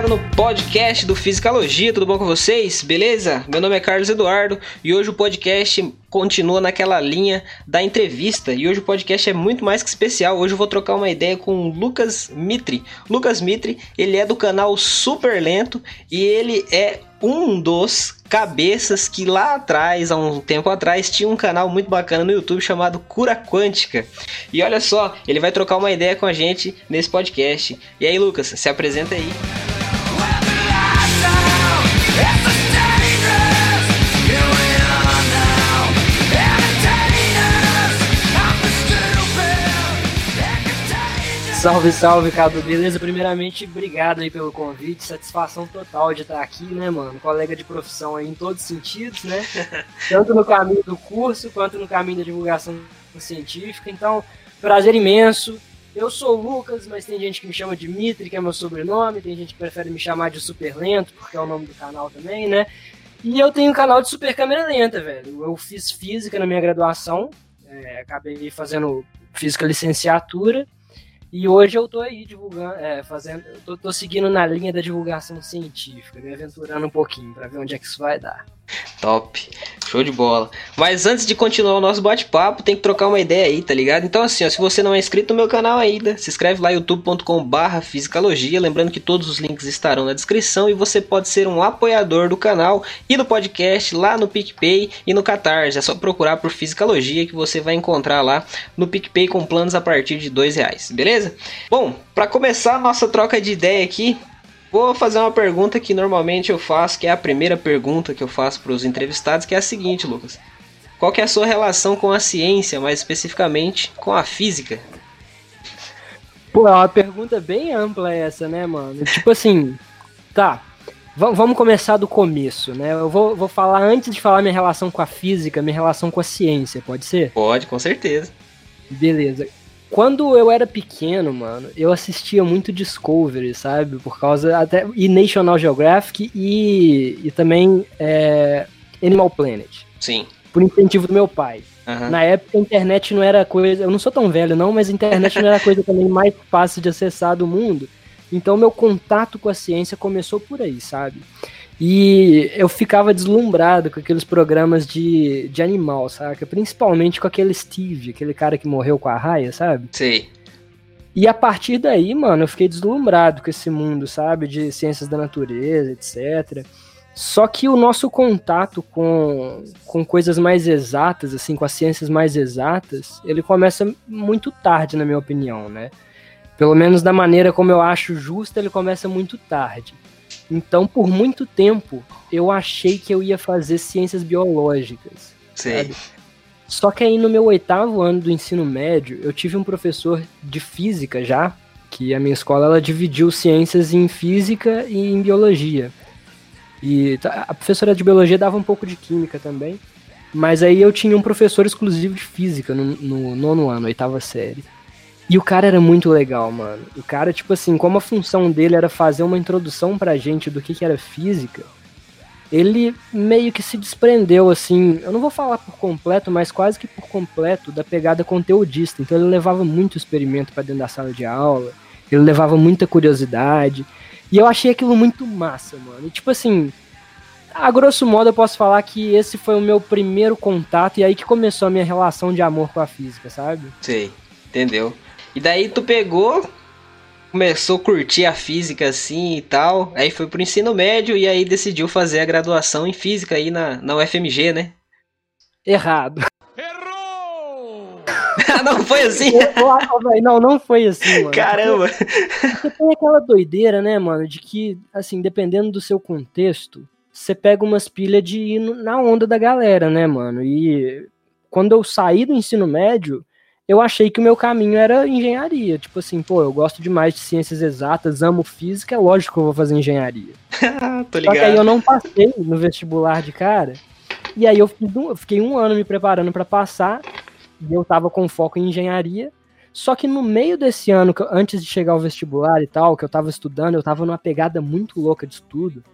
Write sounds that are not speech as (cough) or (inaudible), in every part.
ligada no podcast do Fisicalogia, tudo bom com vocês? Beleza? Meu nome é Carlos Eduardo e hoje o podcast continua naquela linha da entrevista e hoje o podcast é muito mais que especial. Hoje eu vou trocar uma ideia com o Lucas Mitri. Lucas Mitri, ele é do canal Super Lento e ele é um dos cabeças que lá atrás, há um tempo atrás, tinha um canal muito bacana no YouTube chamado Cura Quântica. E olha só, ele vai trocar uma ideia com a gente nesse podcast. E aí, Lucas, se apresenta aí. Salve, salve, Cadu, beleza? Primeiramente, obrigado aí pelo convite, satisfação total de estar aqui, né, mano? Colega de profissão aí em todos os sentidos, né? (laughs) Tanto no caminho do curso quanto no caminho da divulgação científica. Então, prazer imenso. Eu sou o Lucas, mas tem gente que me chama de Mitri, que é meu sobrenome, tem gente que prefere me chamar de Super Lento, porque é o nome do canal também, né? E eu tenho um canal de super câmera lenta, velho. Eu fiz física na minha graduação, é, acabei fazendo física licenciatura. E hoje eu tô aí divulgando, é, fazendo, tô, tô, seguindo na linha da divulgação científica, me aventurando um pouquinho para ver onde é que isso vai dar. Top, show de bola. Mas antes de continuar o nosso bate-papo, tem que trocar uma ideia aí, tá ligado? Então assim, ó, se você não é inscrito no meu canal ainda, se inscreve lá youtube.com/barra fisicalogia, lembrando que todos os links estarão na descrição e você pode ser um apoiador do canal e do podcast lá no PicPay e no Catarse. É só procurar por Fisicalogia que você vai encontrar lá no PicPay com planos a partir de dois reais, beleza? Bom, para começar a nossa troca de ideia aqui, Vou fazer uma pergunta que normalmente eu faço, que é a primeira pergunta que eu faço para os entrevistados, que é a seguinte, Lucas. Qual que é a sua relação com a ciência, mais especificamente com a física? Pô, é uma pergunta bem ampla essa, né, mano? Tipo assim, tá. Vamos começar do começo, né? Eu vou, vou falar antes de falar minha relação com a física, minha relação com a ciência, pode ser? Pode, com certeza. Beleza. Quando eu era pequeno, mano, eu assistia muito Discovery, sabe? Por causa até e National Geographic e, e também é, Animal Planet. Sim. Por incentivo do meu pai. Uhum. Na época a internet não era coisa. Eu não sou tão velho, não, mas a internet não era a coisa também mais fácil de acessar do mundo. Então meu contato com a ciência começou por aí, sabe? E eu ficava deslumbrado com aqueles programas de, de animal, saca? Principalmente com aquele Steve, aquele cara que morreu com a raia, sabe? Sim. E a partir daí, mano, eu fiquei deslumbrado com esse mundo, sabe? De ciências da natureza, etc. Só que o nosso contato com, com coisas mais exatas, assim, com as ciências mais exatas, ele começa muito tarde, na minha opinião, né? Pelo menos da maneira como eu acho justa, ele começa muito tarde. Então, por muito tempo, eu achei que eu ia fazer ciências biológicas. Sim. Só que aí no meu oitavo ano do ensino médio, eu tive um professor de física já, que a minha escola ela dividiu ciências em física e em biologia. E a professora de biologia dava um pouco de química também. Mas aí eu tinha um professor exclusivo de física no, no nono ano, oitava série. E o cara era muito legal, mano. O cara, tipo assim, como a função dele era fazer uma introdução pra gente do que, que era física, ele meio que se desprendeu, assim, eu não vou falar por completo, mas quase que por completo da pegada conteudista. Então ele levava muito experimento para dentro da sala de aula, ele levava muita curiosidade. E eu achei aquilo muito massa, mano. E tipo assim, a grosso modo eu posso falar que esse foi o meu primeiro contato e aí que começou a minha relação de amor com a física, sabe? Sei, entendeu? E daí tu pegou, começou a curtir a física assim e tal. Aí foi pro ensino médio e aí decidiu fazer a graduação em física aí na, na UFMG, né? Errado. Errou! (laughs) não foi assim? não, não foi assim, mano. Caramba! Você tem aquela doideira, né, mano, de que, assim, dependendo do seu contexto, você pega umas pilhas de ir na onda da galera, né, mano? E quando eu saí do ensino médio, eu achei que o meu caminho era engenharia. Tipo assim, pô, eu gosto demais de ciências exatas, amo física, é lógico que eu vou fazer engenharia. (laughs) Tô ligado. Só que aí eu não passei no vestibular de cara. E aí eu, eu fiquei um ano me preparando para passar, e eu tava com foco em engenharia. Só que no meio desse ano, antes de chegar ao vestibular e tal, que eu tava estudando, eu tava numa pegada muito louca de estudo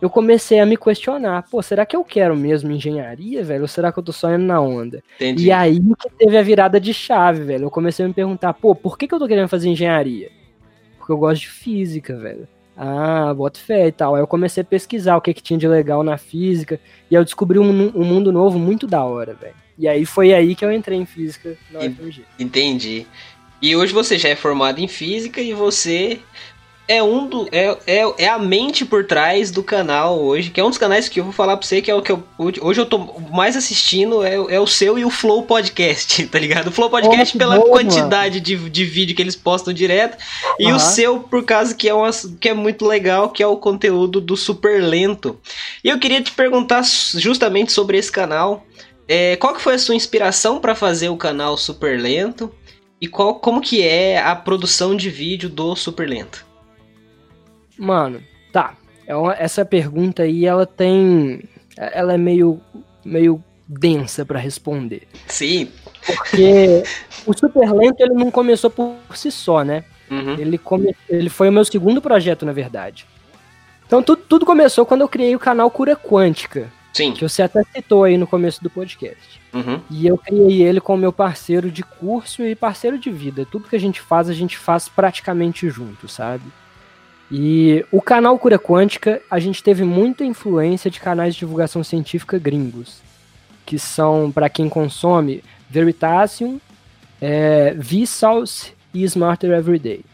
eu comecei a me questionar, pô, será que eu quero mesmo engenharia, velho? Ou será que eu tô só indo na onda? Entendi. E aí que teve a virada de chave, velho. Eu comecei a me perguntar, pô, por que, que eu tô querendo fazer engenharia? Porque eu gosto de física, velho. Ah, boto fé e tal. Aí eu comecei a pesquisar o que, que tinha de legal na física. E eu descobri um, um mundo novo muito da hora, velho. E aí foi aí que eu entrei em física na UFMG. Entendi. E hoje você já é formado em física e você é um do. É, é, é a mente por trás do canal hoje, que é um dos canais que eu vou falar pra você que é o que eu. Hoje eu tô mais assistindo, é, é o seu e o Flow Podcast, (laughs) tá ligado? O Flow Podcast oh, pela quantidade de, de vídeo que eles postam direto. E uhum. o seu, por causa que é, uma, que é muito legal, que é o conteúdo do Super Lento. E eu queria te perguntar justamente sobre esse canal. É, qual que foi a sua inspiração para fazer o canal Super Lento? E qual, como que é a produção de vídeo do Super Lento? Mano, tá. É essa pergunta aí, ela tem. Ela é meio, meio densa para responder. Sim. Porque o Super Lento ele não começou por si só, né? Uhum. Ele, come, ele foi o meu segundo projeto, na verdade. Então tudo, tudo começou quando eu criei o canal Cura Quântica. Sim. Que você até citou aí no começo do podcast. Uhum. E eu criei ele com meu parceiro de curso e parceiro de vida. Tudo que a gente faz, a gente faz praticamente junto, sabe? E o canal Cura Quântica, a gente teve muita influência de canais de divulgação científica gringos, que são, para quem consome, Veritasium, é, Vsauce e Smarter Everyday.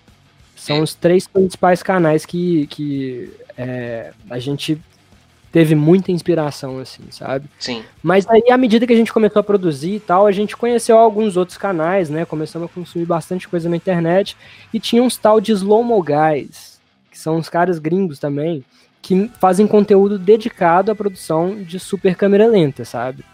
São os três principais canais que, que é, a gente teve muita inspiração, assim, sabe? Sim. Mas aí, à medida que a gente começou a produzir e tal, a gente conheceu alguns outros canais, né? Começamos a consumir bastante coisa na internet e tinha uns tal de Slow Mo Guys, que são uns caras gringos também, que fazem conteúdo dedicado à produção de super câmera lenta, sabe?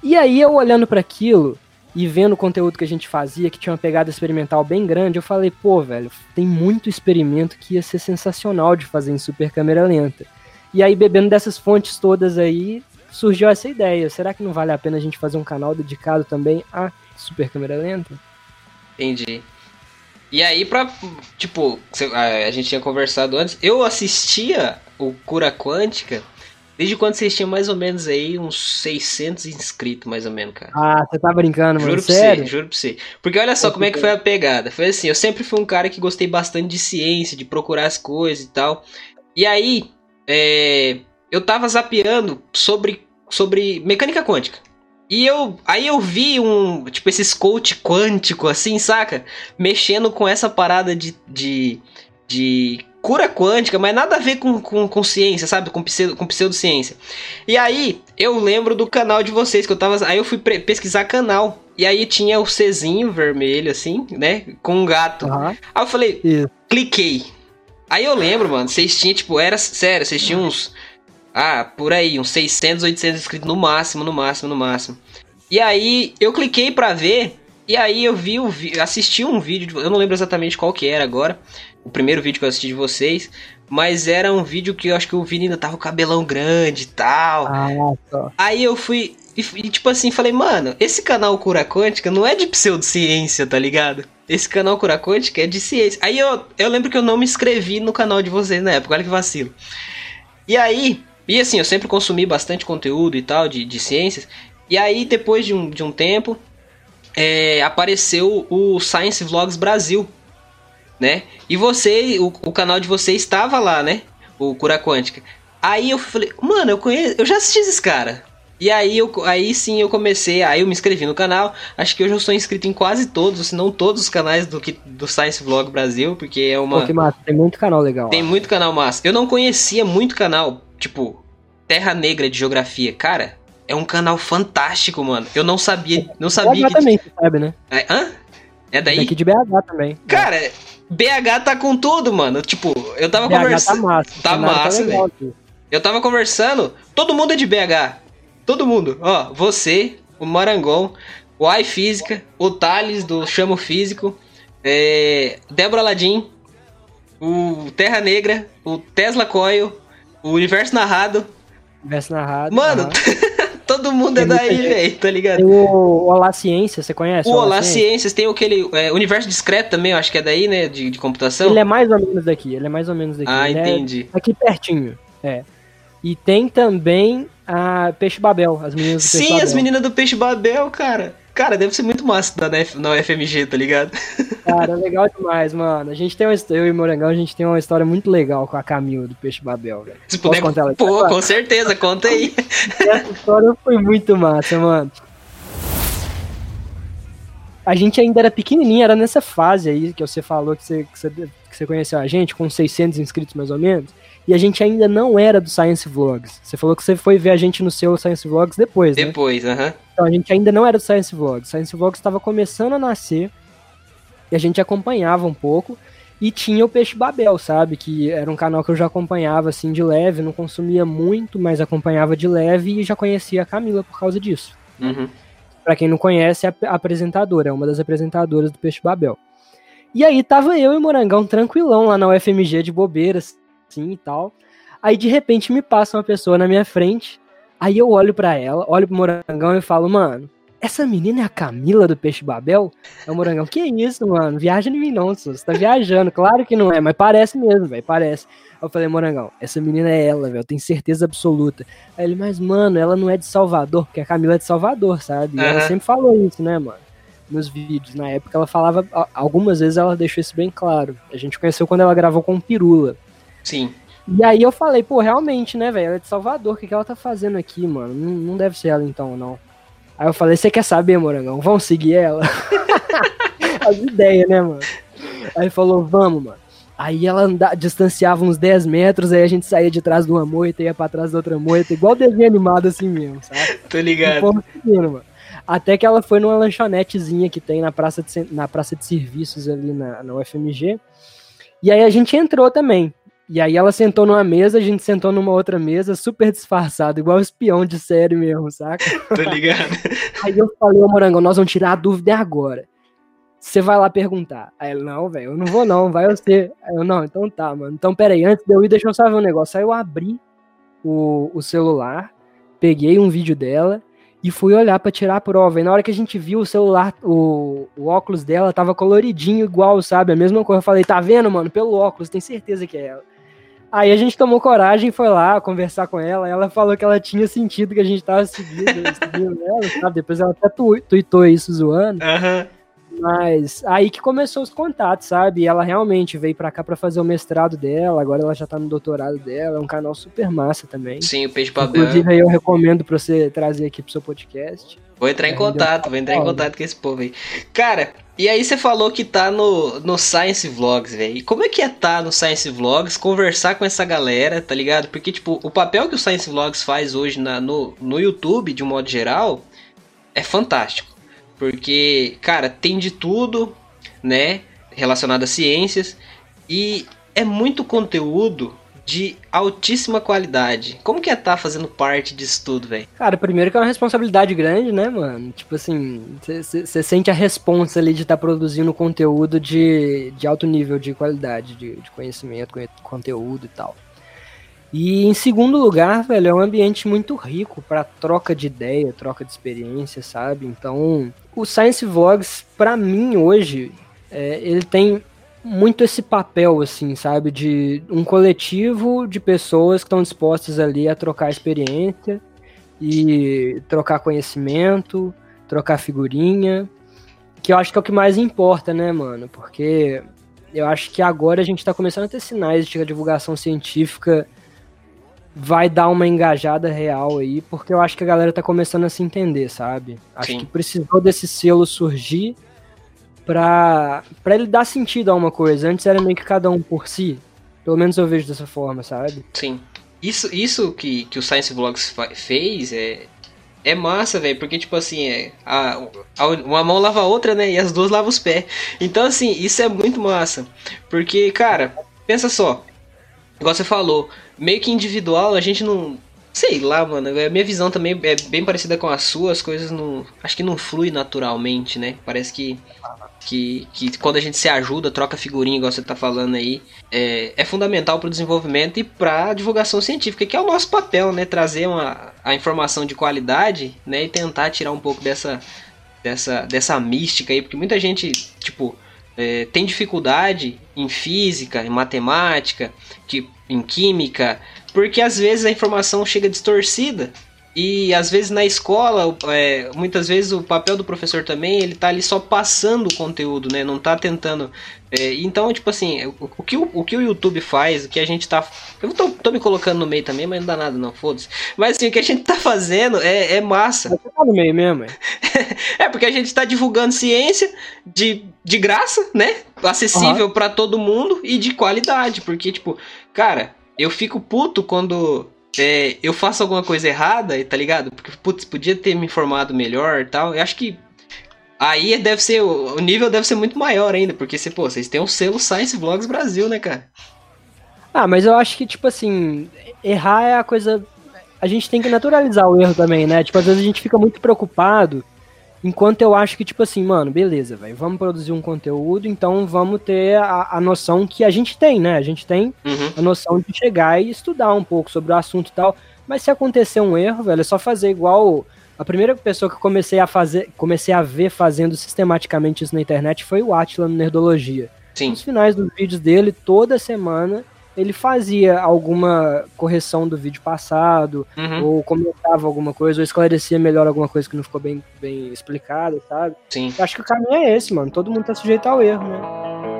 E aí eu olhando para aquilo e vendo o conteúdo que a gente fazia, que tinha uma pegada experimental bem grande, eu falei, pô, velho, tem muito experimento que ia ser sensacional de fazer em super câmera lenta. E aí, bebendo dessas fontes todas aí, surgiu essa ideia. Será que não vale a pena a gente fazer um canal dedicado também a super câmera lenta? Entendi. E aí, pra. Tipo, a gente tinha conversado antes. Eu assistia o Cura Quântica desde quando vocês tinham mais ou menos aí uns 600 inscritos, mais ou menos, cara. Ah, você tá brincando, mano? Juro pra Sério? você, juro pra você. Porque olha só como é que foi a pegada. Foi assim, eu sempre fui um cara que gostei bastante de ciência, de procurar as coisas e tal. E aí, é, eu tava zapeando sobre, sobre mecânica quântica. E eu, aí eu vi um, tipo, esses coach quântico, assim, saca? Mexendo com essa parada de, de, de cura quântica, mas nada a ver com, com, com ciência, sabe? Com, pseudo, com pseudociência. E aí, eu lembro do canal de vocês, que eu tava. Aí eu fui pesquisar canal. E aí tinha o Czinho vermelho, assim, né? Com um gato. Uhum. Aí eu falei, Isso. cliquei. Aí eu lembro, mano, vocês tinham, tipo, era sério, vocês tinham uns ah, por aí, uns 600, 800 inscritos no máximo, no máximo, no máximo. E aí eu cliquei pra ver, e aí eu vi, o assisti um vídeo, eu não lembro exatamente qual que era agora, o primeiro vídeo que eu assisti de vocês, mas era um vídeo que eu acho que o Vini ainda tava com cabelão grande e tal. Ah. Aí eu fui, e, e, tipo assim, falei, mano, esse canal Cura Quântica não é de pseudociência, tá ligado? Esse canal Cura Quântica é de ciência. Aí eu, eu lembro que eu não me inscrevi no canal de vocês na época, olha que vacilo. E aí, e assim, eu sempre consumi bastante conteúdo e tal, de, de ciências. E aí, depois de um, de um tempo, é, apareceu o Science Vlogs Brasil, né? E você, o, o canal de você estava lá, né? O Cura Quântica. Aí eu falei, mano, eu conheço, eu já assisti esses cara. E aí, eu, aí sim eu comecei, aí eu me inscrevi no canal. Acho que hoje eu sou inscrito em quase todos, se não todos os canais do, do Science Vlog Brasil, porque é uma. Pô, que massa, tem muito canal legal. Tem muito canal massa. Eu não conhecia muito canal tipo, Terra Negra de Geografia. Cara, é um canal fantástico, mano. Eu não sabia, não sabia BH que... também, você sabe, né? É, hã? É daí? Daqui de BH também. Cara, é. BH tá com tudo, mano. Tipo, eu tava BH conversando. Tá massa. Tá massa, velho. Eu tava conversando, todo mundo é de BH. Todo mundo. Ó, você, o Marangon, o iFísica, o Thales do Chamo Físico, é, Débora Ladim, o Terra Negra, o Tesla Coil, o universo narrado. Universo narrado. Mano, (laughs) todo mundo é tem é daí, velho, tá ligado? Tem o Olá Ciência, você conhece? O Olá, Ciências, tem aquele é, universo discreto também, eu acho que é daí, né, de, de computação. Ele é mais ou menos daqui, ele é mais ou menos daqui. Ah, ele é entendi. É aqui pertinho, é. E tem também a Peixe Babel, as meninas do Peixe Sim, Babel. as meninas do Peixe Babel, cara. Cara, deve ser muito massa da na UFMG, tá ligado? (laughs) Cara, legal demais, mano. A gente tem uma eu e Morangão, a gente tem uma história muito legal com a Camila do Peixe Babel, velho. Se puder, contar ela? Pô, com certeza, conta aí. (laughs) Essa história foi muito massa, mano. A gente ainda era pequenininho, era nessa fase aí que você falou que você, que você, que você conheceu a gente, com 600 inscritos mais ou menos e a gente ainda não era do Science Vlogs. Você falou que você foi ver a gente no seu Science Vlogs depois, né? Depois, aham. Uh -huh. Então a gente ainda não era do Science Vlogs. Science Vlogs estava começando a nascer e a gente acompanhava um pouco. E tinha o Peixe Babel, sabe? Que era um canal que eu já acompanhava assim de leve, não consumia muito, mas acompanhava de leve e já conhecia a Camila por causa disso. Uhum. Para quem não conhece, é a apresentadora, é uma das apresentadoras do Peixe Babel. E aí tava eu e Morangão tranquilão lá na UFMG de bobeiras, assim e tal. Aí de repente me passa uma pessoa na minha frente. Aí eu olho para ela, olho pro Morangão e falo, mano, essa menina é a Camila do Peixe Babel? É o Morangão, que isso, mano? Viaja em mim não, você tá viajando. Claro que não é, mas parece mesmo, velho, parece. Eu falei, Morangão, essa menina é ela, velho, eu tenho certeza absoluta. Aí ele, mas mano, ela não é de Salvador, porque a Camila é de Salvador, sabe? E uhum. ela sempre falou isso, né, mano? Nos vídeos, na época ela falava, algumas vezes ela deixou isso bem claro. A gente conheceu quando ela gravou com o Pirula. Sim. E aí eu falei, pô, realmente, né, velho? Ela é de Salvador, o que, que ela tá fazendo aqui, mano? Não, não deve ser ela então, não. Aí eu falei, você quer saber, Morangão? Vamos seguir ela? (laughs) As ideias, né, mano? Aí falou, vamos, mano. Aí ela anda, distanciava uns 10 metros, aí a gente saía de trás de uma moita, ia pra trás da outra moita, igual desenho animado assim mesmo, sabe? (laughs) Tô ligado. Seguindo, mano. Até que ela foi numa lanchonetezinha que tem na praça de, na praça de serviços ali na, na UFMG. E aí a gente entrou também. E aí ela sentou numa mesa, a gente sentou numa outra mesa, super disfarçado, igual espião de série mesmo, saca? (laughs) Tô ligado. Aí eu falei, ô Morango, nós vamos tirar a dúvida agora. Você vai lá perguntar. Aí ele, não, velho, eu não vou não, vai você. Aí eu, não, então tá, mano. Então peraí, antes de eu ir, deixa eu só ver um negócio. Aí eu abri o, o celular, peguei um vídeo dela e fui olhar para tirar a prova. E na hora que a gente viu o celular, o, o óculos dela tava coloridinho igual, sabe? A mesma coisa. Eu falei, tá vendo, mano? Pelo óculos, tem certeza que é ela. Aí a gente tomou coragem e foi lá conversar com ela. Ela falou que ela tinha sentido que a gente tava seguindo, seguindo ela, sabe? Depois ela até tweetou isso zoando. Uhum. Mas aí que começou os contatos, sabe? E ela realmente veio pra cá pra fazer o mestrado dela, agora ela já tá no doutorado dela, é um canal super massa também. Sim, o Peixe Babel. Inclusive aí eu recomendo pra você trazer aqui pro seu podcast. Vou entrar em contato, vou entrar em contato com esse povo aí. Cara, e aí você falou que tá no, no Science Vlogs, velho. Como é que é tá no Science Vlogs, conversar com essa galera, tá ligado? Porque, tipo, o papel que o Science Vlogs faz hoje na, no, no YouTube, de um modo geral, é fantástico. Porque, cara, tem de tudo, né? Relacionado a ciências. E é muito conteúdo de altíssima qualidade. Como que é estar tá fazendo parte disso tudo, velho? Cara, primeiro que é uma responsabilidade grande, né, mano? Tipo assim, você sente a responsa ali de estar tá produzindo conteúdo de, de alto nível de qualidade, de, de conhecimento, conteúdo e tal. E em segundo lugar, velho, é um ambiente muito rico para troca de ideia, troca de experiência, sabe? Então, o Science Vlogs, para mim hoje, é, ele tem muito esse papel, assim, sabe? De um coletivo de pessoas que estão dispostas ali a trocar experiência e trocar conhecimento, trocar figurinha, que eu acho que é o que mais importa, né, mano? Porque eu acho que agora a gente tá começando a ter sinais de que a divulgação científica vai dar uma engajada real aí, porque eu acho que a galera tá começando a se entender, sabe? Acho Sim. que precisou desse selo surgir pra, pra ele dar sentido a uma coisa. Antes era meio que cada um por si. Pelo menos eu vejo dessa forma, sabe? Sim. Isso, isso que, que o Science Vlogs fez é, é massa, velho, porque, tipo assim, é, a, a, uma mão lava a outra, né? E as duas lavam os pés. Então, assim, isso é muito massa. Porque, cara, pensa só. Igual você falou, meio que individual, a gente não. Sei lá, mano. A minha visão também é bem parecida com a sua. As coisas não. Acho que não flui naturalmente, né? Parece que. Que, que quando a gente se ajuda, troca figurinha, igual você tá falando aí, é, é fundamental para o desenvolvimento e para divulgação científica, que é o nosso papel, né? Trazer uma, a informação de qualidade, né? E tentar tirar um pouco dessa, dessa, dessa mística aí, porque muita gente, tipo, é, tem dificuldade em física, em matemática, que, em química, porque às vezes a informação chega distorcida, E às vezes na escola, é, muitas vezes o papel do professor também, ele tá ali só passando o conteúdo, né? Não tá tentando. É, então, tipo assim, o, o, que o, o que o YouTube faz, o que a gente tá. Eu tô, tô me colocando no meio também, mas não dá nada, não, foda-se. Mas assim, o que a gente tá fazendo é, é massa. Você tá no meio mesmo, é? (laughs) é, porque a gente tá divulgando ciência de, de graça, né? Acessível uhum. para todo mundo e de qualidade. Porque, tipo, cara, eu fico puto quando é, eu faço alguma coisa errada, tá ligado? Porque, putz, podia ter me informado melhor e tal. Eu acho que aí deve ser, o nível deve ser muito maior ainda, porque você, pô, vocês têm o selo Science Vlogs Brasil, né, cara? Ah, mas eu acho que, tipo assim, errar é a coisa. A gente tem que naturalizar o erro também, né? Tipo, às vezes a gente fica muito preocupado Enquanto eu acho que, tipo assim, mano, beleza, velho, vamos produzir um conteúdo, então vamos ter a, a, noção que a gente tem, né? A gente tem uhum. a noção de chegar e estudar um pouco sobre o assunto e tal. Mas se acontecer um erro, velho, é só fazer igual. A primeira pessoa que eu comecei a fazer, comecei a ver fazendo sistematicamente isso na internet foi o Atila no Nerdologia. Sim. Nos finais dos vídeos dele, toda semana, ele fazia alguma correção do vídeo passado, uhum. ou comentava alguma coisa, ou esclarecia melhor alguma coisa que não ficou bem, bem explicada, sabe? Sim. Eu acho que o caminho é esse, mano. Todo mundo tá sujeito ao erro, né?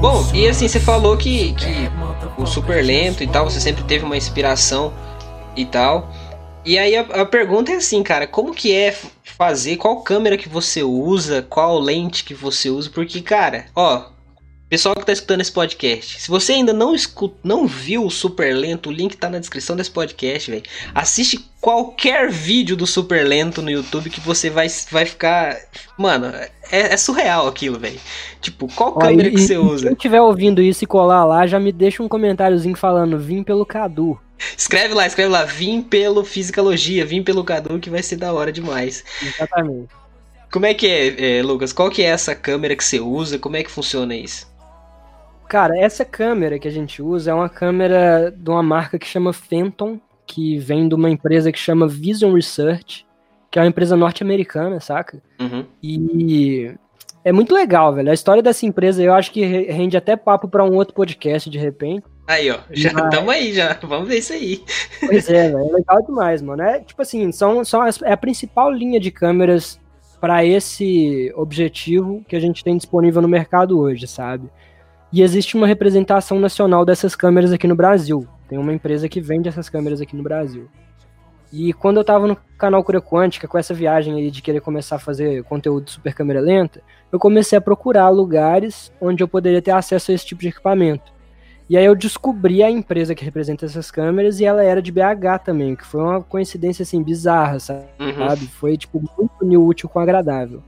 Bom, e assim, você falou que, que o super lento e tal, você sempre teve uma inspiração e tal. E aí a, a, pergunta é assim, cara, como que é fazer, qual câmera que você usa, qual lente que você usa? Porque, cara, ó, Pessoal que tá escutando esse podcast, se você ainda não escuta, não viu o Super Lento, o link tá na descrição desse podcast, velho. Assiste qualquer vídeo do Super Lento no YouTube que você vai, vai ficar. Mano, é, é surreal aquilo, velho. Tipo, qual Ó, câmera e, que você usa? Quem estiver ouvindo isso e colar lá, já me deixa um comentáriozinho falando, vim pelo Cadu. Escreve lá, escreve lá, vim pelo Fisicalogia, vim pelo Cadu, que vai ser da hora demais. Exatamente. Como é que é, é, Lucas? Qual que é essa câmera que você usa? Como é que funciona isso? Cara, essa câmera que a gente usa é uma câmera de uma marca que chama Phantom, que vem de uma empresa que chama Vision Research, que é uma empresa norte-americana, saca? Uhum. E é muito legal, velho. A história dessa empresa eu acho que rende até papo para um outro podcast de repente. Aí, ó, já estamos aí, já. Vamos ver isso aí. Pois é, velho. É legal demais, mano. É tipo assim, são, são as, é a principal linha de câmeras para esse objetivo que a gente tem disponível no mercado hoje, sabe? E existe uma representação nacional dessas câmeras aqui no Brasil. Tem uma empresa que vende essas câmeras aqui no Brasil. E quando eu tava no canal Cura Quântica, com essa viagem aí de querer começar a fazer conteúdo super câmera lenta, eu comecei a procurar lugares onde eu poderia ter acesso a esse tipo de equipamento. E aí eu descobri a empresa que representa essas câmeras e ela era de BH também, que foi uma coincidência assim bizarra, sabe? Uhum. Foi tipo muito útil com agradável.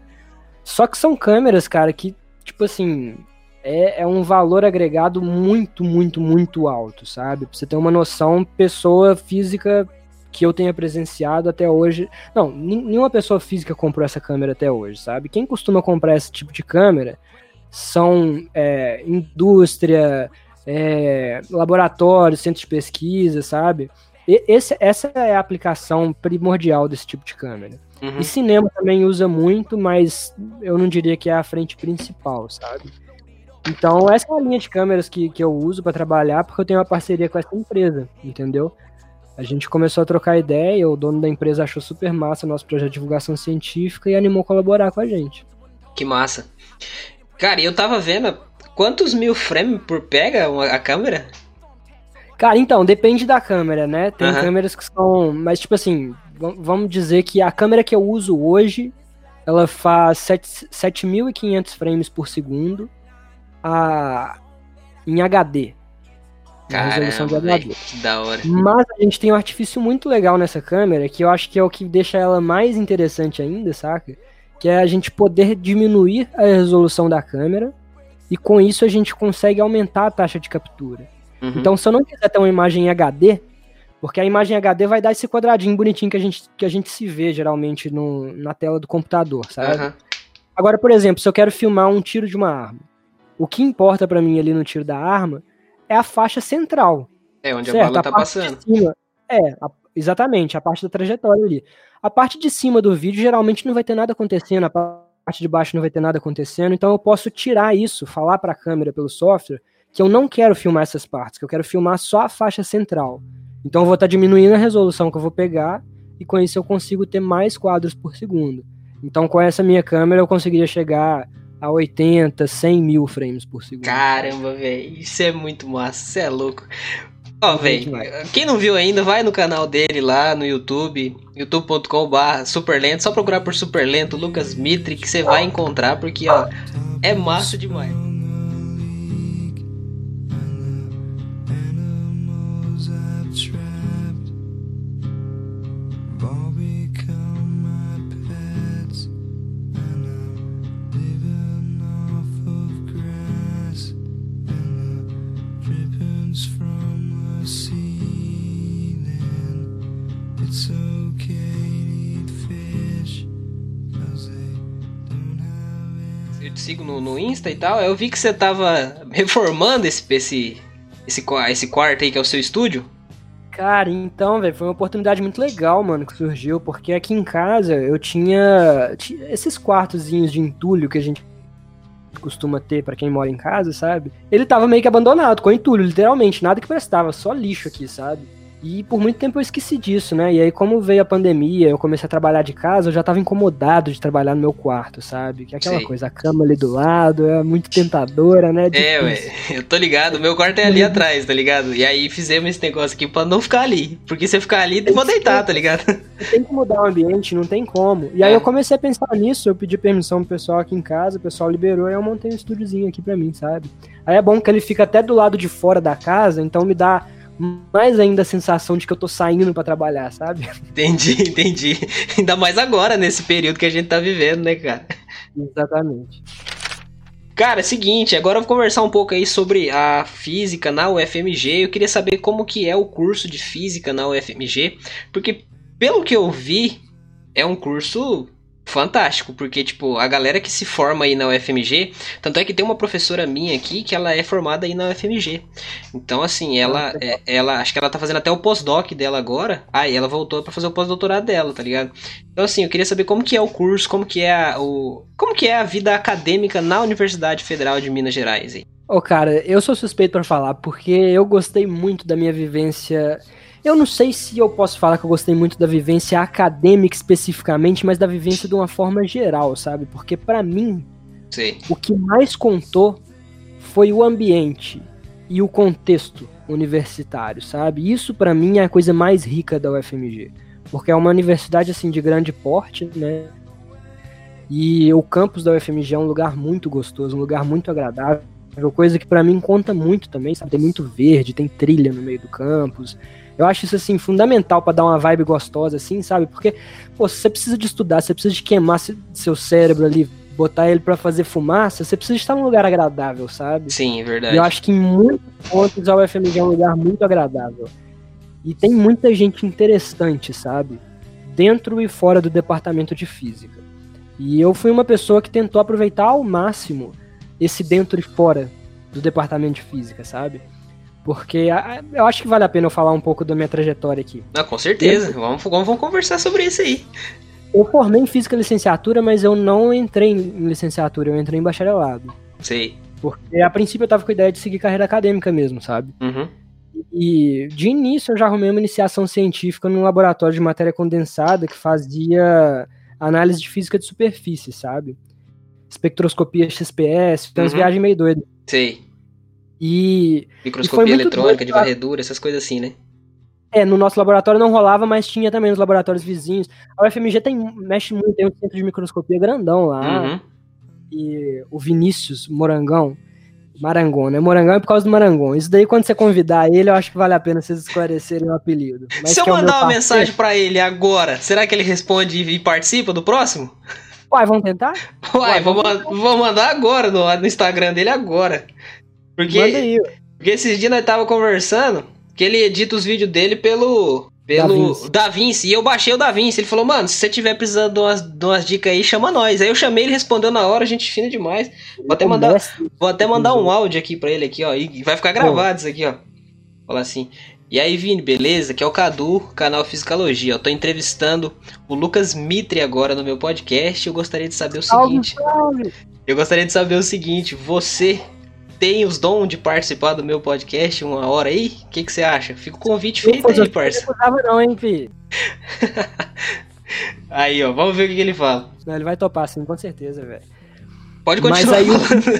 Só que são câmeras, cara, que tipo assim, é, é um valor agregado muito, muito, muito alto, sabe? Pra você ter uma noção, pessoa física que eu tenha presenciado até hoje. Não, nenhuma pessoa física comprou essa câmera até hoje, sabe? Quem costuma comprar esse tipo de câmera são é, indústria, é, laboratórios, centros de pesquisa, sabe? E esse, essa é a aplicação primordial desse tipo de câmera. Uhum. E cinema também usa muito, mas eu não diria que é a frente principal, sabe? Então, essa é a linha de câmeras que, que eu uso para trabalhar, porque eu tenho uma parceria com essa empresa, entendeu? A gente começou a trocar ideia, o dono da empresa achou super massa o nosso projeto de divulgação científica e animou a colaborar com a gente. Que massa. Cara, eu tava vendo quantos mil frames por pega a câmera? Cara, então, depende da câmera, né? Tem uhum. câmeras que são. Mas, tipo assim, vamos dizer que a câmera que eu uso hoje ela faz 7.500 frames por segundo a, em HD. resolução de HD. que da hora. Mas a gente tem um artifício muito legal nessa câmera, que eu acho que é o que deixa ela mais interessante ainda, saca? Que é a gente poder diminuir a resolução da câmera e com isso a gente consegue aumentar a taxa de captura. Uhum. Então, se eu não quiser ter uma imagem em HD, porque a imagem HD vai dar esse quadradinho bonitinho que a gente, que a gente se vê geralmente no, na tela do computador, sabe? Uhum. Agora, por exemplo, se eu quero filmar um tiro de uma arma, o que importa para mim ali no tiro da arma é a faixa central. É onde certo? a bala tá a passando. Cima, É, a, exatamente, a parte da trajetória ali. A parte de cima do vídeo geralmente não vai ter nada acontecendo, a parte de baixo não vai ter nada acontecendo, então eu posso tirar isso, falar para a câmera pelo software que eu não quero filmar essas partes, que eu quero filmar só a faixa central. Então eu vou estar tá diminuindo a resolução que eu vou pegar e com isso eu consigo ter mais quadros por segundo. Então com essa minha câmera eu conseguiria chegar a 80, 100 mil frames por segundo. Caramba, velho, isso é muito massa, isso é louco. Ó, oh, velho, quem não viu ainda, vai no canal dele lá no YouTube, youtube.com.br superlento, só procurar por superlento Lucas Mitri que você vai encontrar, porque ó, é massa demais. Sigo no, no Insta e tal, eu vi que você tava reformando esse, esse, esse, esse quarto aí que é o seu estúdio. Cara, então, velho, foi uma oportunidade muito legal, mano, que surgiu, porque aqui em casa eu tinha, tinha esses quartozinhos de entulho que a gente costuma ter para quem mora em casa, sabe? Ele tava meio que abandonado, com entulho, literalmente, nada que prestava, só lixo aqui, sabe? E por muito tempo eu esqueci disso, né? E aí, como veio a pandemia, eu comecei a trabalhar de casa, eu já tava incomodado de trabalhar no meu quarto, sabe? Que é aquela coisa, a cama ali do lado, é muito tentadora, né? É, ué, (laughs) eu tô ligado, meu quarto é ali atrás, tá ligado? E aí fizemos esse negócio aqui pra não ficar ali. Porque se ficar ali, eu vou deitar, tá ligado? (laughs) Tem que mudar o ambiente, não tem como. E aí é. eu comecei a pensar nisso, eu pedi permissão pro pessoal aqui em casa, o pessoal liberou e eu montei um estúdiozinho aqui pra mim, sabe? Aí é bom que ele fica até do lado de fora da casa, então me dá mais ainda a sensação de que eu tô saindo para trabalhar, sabe? (laughs) Entendi, entendi. Ainda mais agora, nesse período que a gente tá vivendo, né, cara? Exatamente. Cara, é seguinte, agora eu vou conversar um pouco aí sobre a física na UFMG. Eu queria saber como que é o curso de física na UFMG, porque pelo que eu vi, é um curso fantástico, porque, tipo, a galera que se forma aí na UFMG, tanto é que tem uma professora minha aqui que ela é formada aí na UFMG. Então, assim, ela, é, ela acho que ela tá fazendo até o pós-doc dela agora. Aí ela voltou para fazer o pós-doutorado dela, tá ligado? Então, assim, eu queria saber como que é o curso, como que é a, o, como que é a vida acadêmica na Universidade Federal de Minas Gerais aí. Ô, oh, cara, eu sou suspeito para falar, porque eu gostei muito da minha vivência eu não sei se eu posso falar que eu gostei muito da vivência acadêmica especificamente, mas da vivência de uma forma geral, sabe? Porque para mim, Sim. o que mais contou foi o ambiente e o contexto universitário, sabe? Isso para mim é a coisa mais rica da UFMG, porque é uma universidade assim de grande porte, né? E o campus da UFMG é um lugar muito gostoso, um lugar muito agradável, coisa que para mim conta muito também, sabe? Tem muito verde, tem trilha no meio do campus. Eu acho isso, assim, fundamental para dar uma vibe gostosa, assim, sabe? Porque, pô, você precisa de estudar, você precisa de queimar seu cérebro ali, botar ele para fazer fumaça, você precisa estar num lugar agradável, sabe? Sim, é verdade. E eu acho que em muitos pontos a UFMG é um lugar muito agradável. E tem muita gente interessante, sabe? Dentro e fora do departamento de física. E eu fui uma pessoa que tentou aproveitar ao máximo esse dentro e fora do departamento de física, sabe? Porque eu acho que vale a pena eu falar um pouco da minha trajetória aqui. Ah, com certeza. Eu, vamos, vamos conversar sobre isso aí. Eu formei em física licenciatura, mas eu não entrei em licenciatura, eu entrei em bacharelado. Sei. Porque a princípio eu tava com a ideia de seguir carreira acadêmica mesmo, sabe? Uhum. E de início eu já arrumei uma iniciação científica num laboratório de matéria condensada que fazia análise de física de superfície, sabe? Espectroscopia XPS, então uhum. viagens meio doidas. Sei. E. Microscopia e eletrônica, de varredura, essas coisas assim, né? É, no nosso laboratório não rolava, mas tinha também nos laboratórios vizinhos. A UFMG tem, mexe muito, tem um centro de microscopia grandão lá. Uhum. E o Vinícius Morangão, Marangon, né? Morangão é por causa do Marangon. Isso daí, quando você convidar ele, eu acho que vale a pena vocês esclarecerem o apelido. Mas Se eu é mandar uma mensagem para ele agora, será que ele responde e participa do próximo? Uai, vamos tentar? Uai, Uai vou, vou mandar agora no, no Instagram dele agora. Porque, porque esses dias nós tava conversando que ele edita os vídeos dele pelo. Pelo Da Vinci. E eu baixei o Da Vinci. Ele falou, mano, se você tiver precisando de umas, de umas dicas aí, chama nós. Aí eu chamei, ele respondeu na hora, gente fina demais. Vou até mandar, vou até mandar um áudio aqui pra ele aqui, ó. E vai ficar gravado isso aqui, ó. Falar assim. E aí, Vini, beleza? Aqui é o Cadu, canal Fisicalogia. Eu tô entrevistando o Lucas Mitre agora no meu podcast. Eu gostaria de saber o seguinte. Eu gostaria de saber o seguinte, você tem os dons de participar do meu podcast uma hora aí? O que, que você acha? Fica o convite feito aí, parça. Não não, hein, filho? (laughs) aí, ó, vamos ver o que, que ele fala. Não, ele vai topar sim, com certeza, velho. Pode continuar. Mas aí,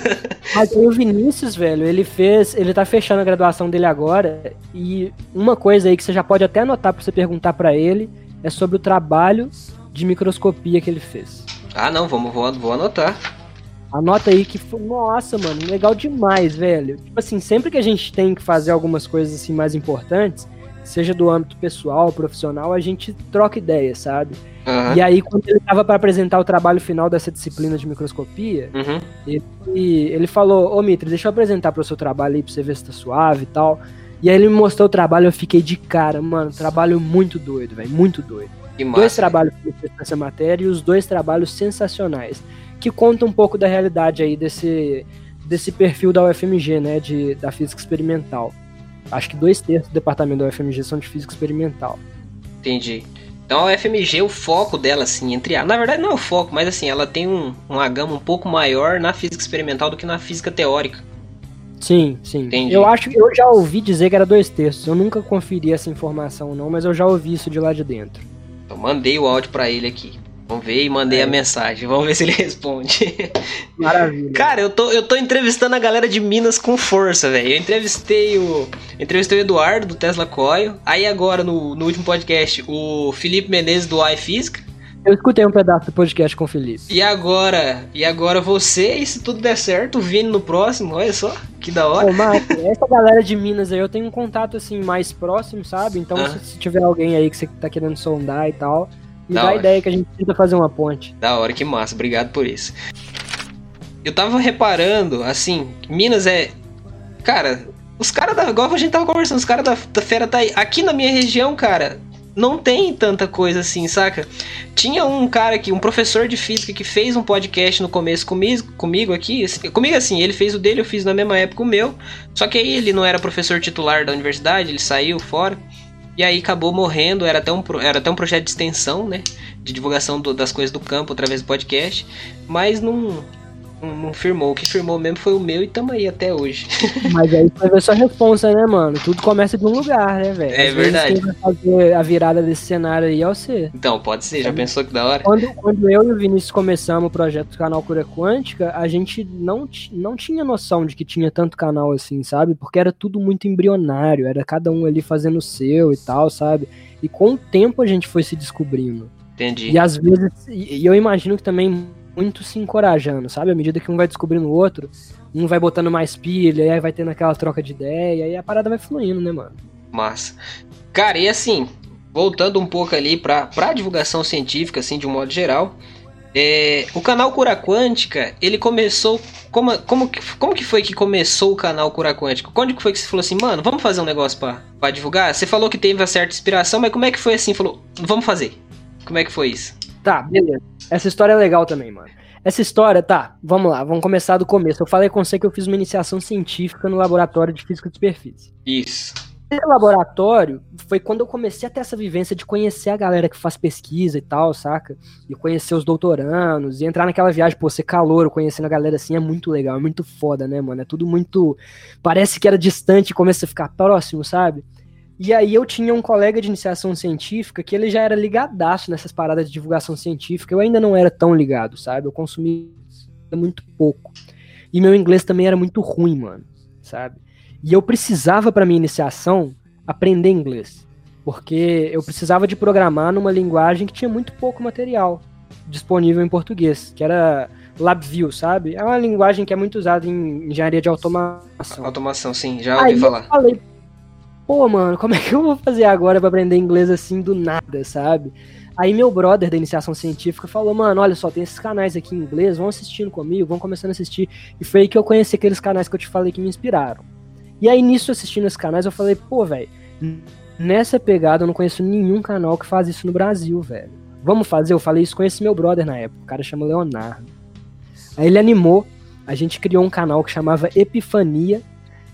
(laughs) mas aí o Vinícius, velho, ele fez. Ele tá fechando a graduação dele agora. E uma coisa aí que você já pode até anotar pra você perguntar para ele é sobre o trabalho de microscopia que ele fez. Ah, não, vamos, vou, vou anotar. Anota aí que foi. Nossa, mano, legal demais, velho. Tipo assim, sempre que a gente tem que fazer algumas coisas assim mais importantes, seja do âmbito pessoal, profissional, a gente troca ideias, sabe? Uhum. E aí, quando ele estava para apresentar o trabalho final dessa disciplina de microscopia, uhum. ele, ele falou: Ô Mitre, deixa eu apresentar para o seu trabalho aí pra você ver se tá suave e tal. E aí ele me mostrou o trabalho, eu fiquei de cara, mano, trabalho muito doido, velho, muito doido. Que massa, dois trabalhos que ele fez nessa matéria e os dois trabalhos sensacionais, que contam um pouco da realidade aí desse, desse perfil da UFMG, né, de, da física experimental. Acho que dois terços do departamento da UFMG são de física experimental. Entendi. Então a UFMG, o foco dela, assim, entre a. Na verdade, não é o foco, mas assim, ela tem um, uma gama um pouco maior na física experimental do que na física teórica. Sim, sim. Entendi. Eu acho que eu já ouvi dizer que era dois terços. Eu nunca conferi essa informação, não, mas eu já ouvi isso de lá de dentro. Então mandei o áudio para ele aqui. Vamos ver e mandei é. a mensagem. Vamos ver se ele (laughs) responde. Maravilha. Cara, eu tô, eu tô entrevistando a galera de Minas com força, velho. Eu entrevistei o. Entrevistei o Eduardo do Tesla Coil. Aí agora, no, no último podcast, o Felipe Menezes do iFísica. Eu escutei um pedaço do podcast com o Felipe. E agora, e agora você, e se tudo der certo, o Vini no próximo, olha só, que da hora. Ô, Marco, essa galera de Minas aí, eu tenho um contato assim mais próximo, sabe? Então, ah. se, se, tiver alguém aí que você tá querendo sondar e tal, me da dá a ideia que a gente tenta fazer uma ponte. Da hora, que massa. Obrigado por isso. Eu tava reparando, assim, Minas é. Cara, os caras da. Igual a gente tava conversando, os caras da, da fera tá aí. Aqui na minha região, cara, não tem tanta coisa assim, saca? Tinha um cara aqui, um professor de física que fez um podcast no começo comigo, comigo aqui. Comigo assim, ele fez o dele, eu fiz na mesma época o meu. Só que aí ele não era professor titular da universidade, ele saiu fora. E aí acabou morrendo, era até um, era até um projeto de extensão, né? De divulgação do, das coisas do campo através do podcast. Mas não, não, não, firmou. O que firmou mesmo foi o meu e tamo aí até hoje. (laughs) Mas aí foi ver sua responsa, né, mano? Tudo começa de um lugar, né, velho? É Às verdade. Quem vai fazer a virada desse cenário aí é você. Então, pode ser, já é. pensou que da hora? Quando, quando eu e o Vinícius começamos o projeto do canal Cura Quântica, a gente não, não tinha noção de que tinha tanto canal assim, sabe? Porque era tudo muito embrionário, era cada um ali fazendo o seu e tal, sabe? E com o tempo a gente foi se descobrindo. Entendi. E às vezes, e eu imagino que também muito se encorajando, sabe? À medida que um vai descobrindo o outro, um vai botando mais pilha, aí vai tendo aquela troca de ideia, e a parada vai fluindo, né, mano? Massa. Cara, e assim, voltando um pouco ali pra, pra divulgação científica, assim, de um modo geral, é, o canal Cura Quântica, ele começou. Como, como, que, como que foi que começou o canal Cura Quântica? Quando que foi que você falou assim, mano, vamos fazer um negócio pra, pra divulgar? Você falou que teve uma certa inspiração, mas como é que foi assim? Falou, vamos fazer. Como é que foi isso? Tá, beleza. Essa história é legal também, mano. Essa história, tá, vamos lá, vamos começar do começo. Eu falei com você que eu fiz uma iniciação científica no laboratório de física de superfície. Isso. Esse laboratório foi quando eu comecei a ter essa vivência de conhecer a galera que faz pesquisa e tal, saca? E conhecer os doutorandos, e entrar naquela viagem, pô, ser calor, conhecendo a galera assim, é muito legal, é muito foda, né, mano? É tudo muito. Parece que era distante e começa a ficar próximo, sabe? E aí eu tinha um colega de iniciação científica que ele já era ligadaço nessas paradas de divulgação científica. Eu ainda não era tão ligado, sabe? Eu consumia muito pouco. E meu inglês também era muito ruim, mano, sabe? E eu precisava para minha iniciação aprender inglês, porque eu precisava de programar numa linguagem que tinha muito pouco material disponível em português, que era LabVIEW, sabe? É uma linguagem que é muito usada em engenharia de automação. Automação, sim, já ouvi Aí falar. Eu falei, pô, mano, como é que eu vou fazer agora para aprender inglês assim do nada, sabe? Aí meu brother da iniciação científica falou, mano, olha só, tem esses canais aqui em inglês, vão assistindo comigo, vão começando a assistir. E foi aí que eu conheci aqueles canais que eu te falei que me inspiraram. E aí nisso, assistindo esses canais, eu falei, pô, velho, nessa pegada eu não conheço nenhum canal que faz isso no Brasil, velho. Vamos fazer? Eu falei isso com esse meu brother na época, o cara chama Leonardo. Aí ele animou, a gente criou um canal que chamava Epifania,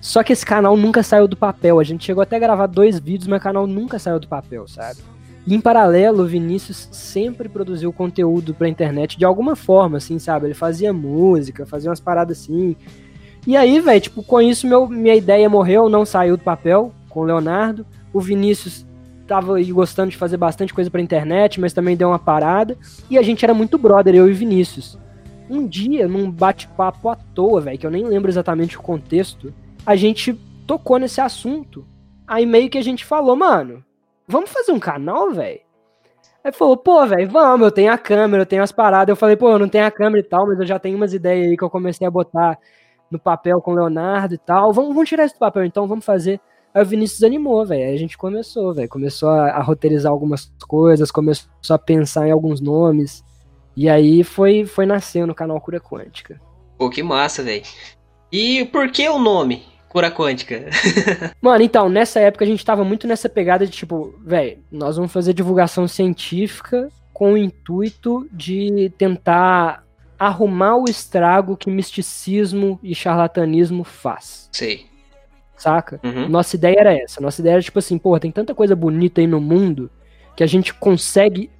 Só que esse canal nunca saiu do papel. A gente chegou até a gravar dois vídeos, mas o canal nunca saiu do papel, sabe? E em paralelo, o Vinícius sempre produziu conteúdo pra internet de alguma forma, assim, sabe? Ele fazia música, fazia umas paradas assim. E aí, velho, tipo, com isso meu, minha ideia morreu, não saiu do papel com o Leonardo. O Vinícius tava gostando de fazer bastante coisa pra internet, mas também deu uma parada. E a gente era muito brother, eu e Vinícius. Um dia, num bate-papo à toa, velho, que eu nem lembro exatamente o contexto, a gente tocou nesse assunto. Aí meio que a gente falou, mano, vamos fazer um canal, velho? Aí falou, pô, velho, vamos, eu tenho a câmera, eu tenho as paradas. Eu falei, pô, eu não tenho a câmera e tal, mas eu já tenho umas ideias aí que eu comecei a botar no papel com o Leonardo e tal. Vamos, vamos tirar isso do papel então, vamos fazer. Aí o Vinícius animou, velho. Aí a gente começou, velho. Começou a, a, roteirizar algumas coisas, começou a pensar em alguns nomes. E aí foi, foi nascendo o canal Cura Quântica. Pô, que massa, velho. E por que o nome? Cura Quântica. (laughs) Mano, então, nessa época a gente tava muito nessa pegada de tipo, velho, nós vamos fazer divulgação científica com o intuito de tentar arrumar o estrago que misticismo e charlatanismo faz. Sei saca? Uhum. Nossa ideia era essa. Nossa ideia era tipo assim, porra, tem tanta coisa bonita aí no mundo que a gente consegue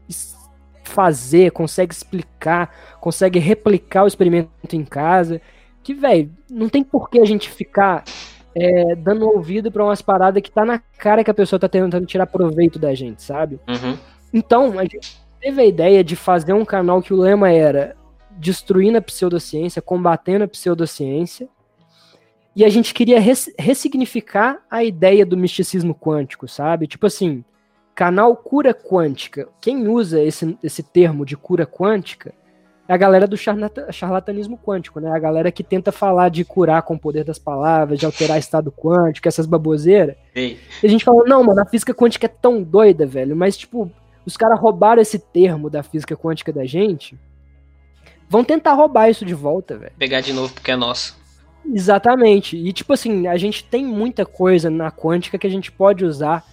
fazer, consegue explicar, consegue replicar o experimento em casa. Que, velho, não tem por que a gente ficar é, dando ouvido para umas paradas que tá na cara que a pessoa tá tentando tirar proveito da gente, sabe? Uhum. Então, a gente teve a ideia de fazer um canal que o lema era destruindo a pseudociência, combatendo a pseudociência, e a gente queria res ressignificar a ideia do misticismo quântico, sabe? Tipo assim, canal cura quântica. Quem usa esse, esse termo de cura quântica é a galera do charlatanismo quântico, né? A galera que tenta falar de curar com o poder das palavras, de alterar estado quântico, essas baboseiras. E a gente fala, não, mano, a física quântica é tão doida, velho. Mas, tipo, os caras roubaram esse termo da física quântica da gente. Vão tentar roubar isso de volta, velho. Pegar de novo porque é nosso. Exatamente. E tipo assim, a gente tem muita coisa na quântica que a gente pode usar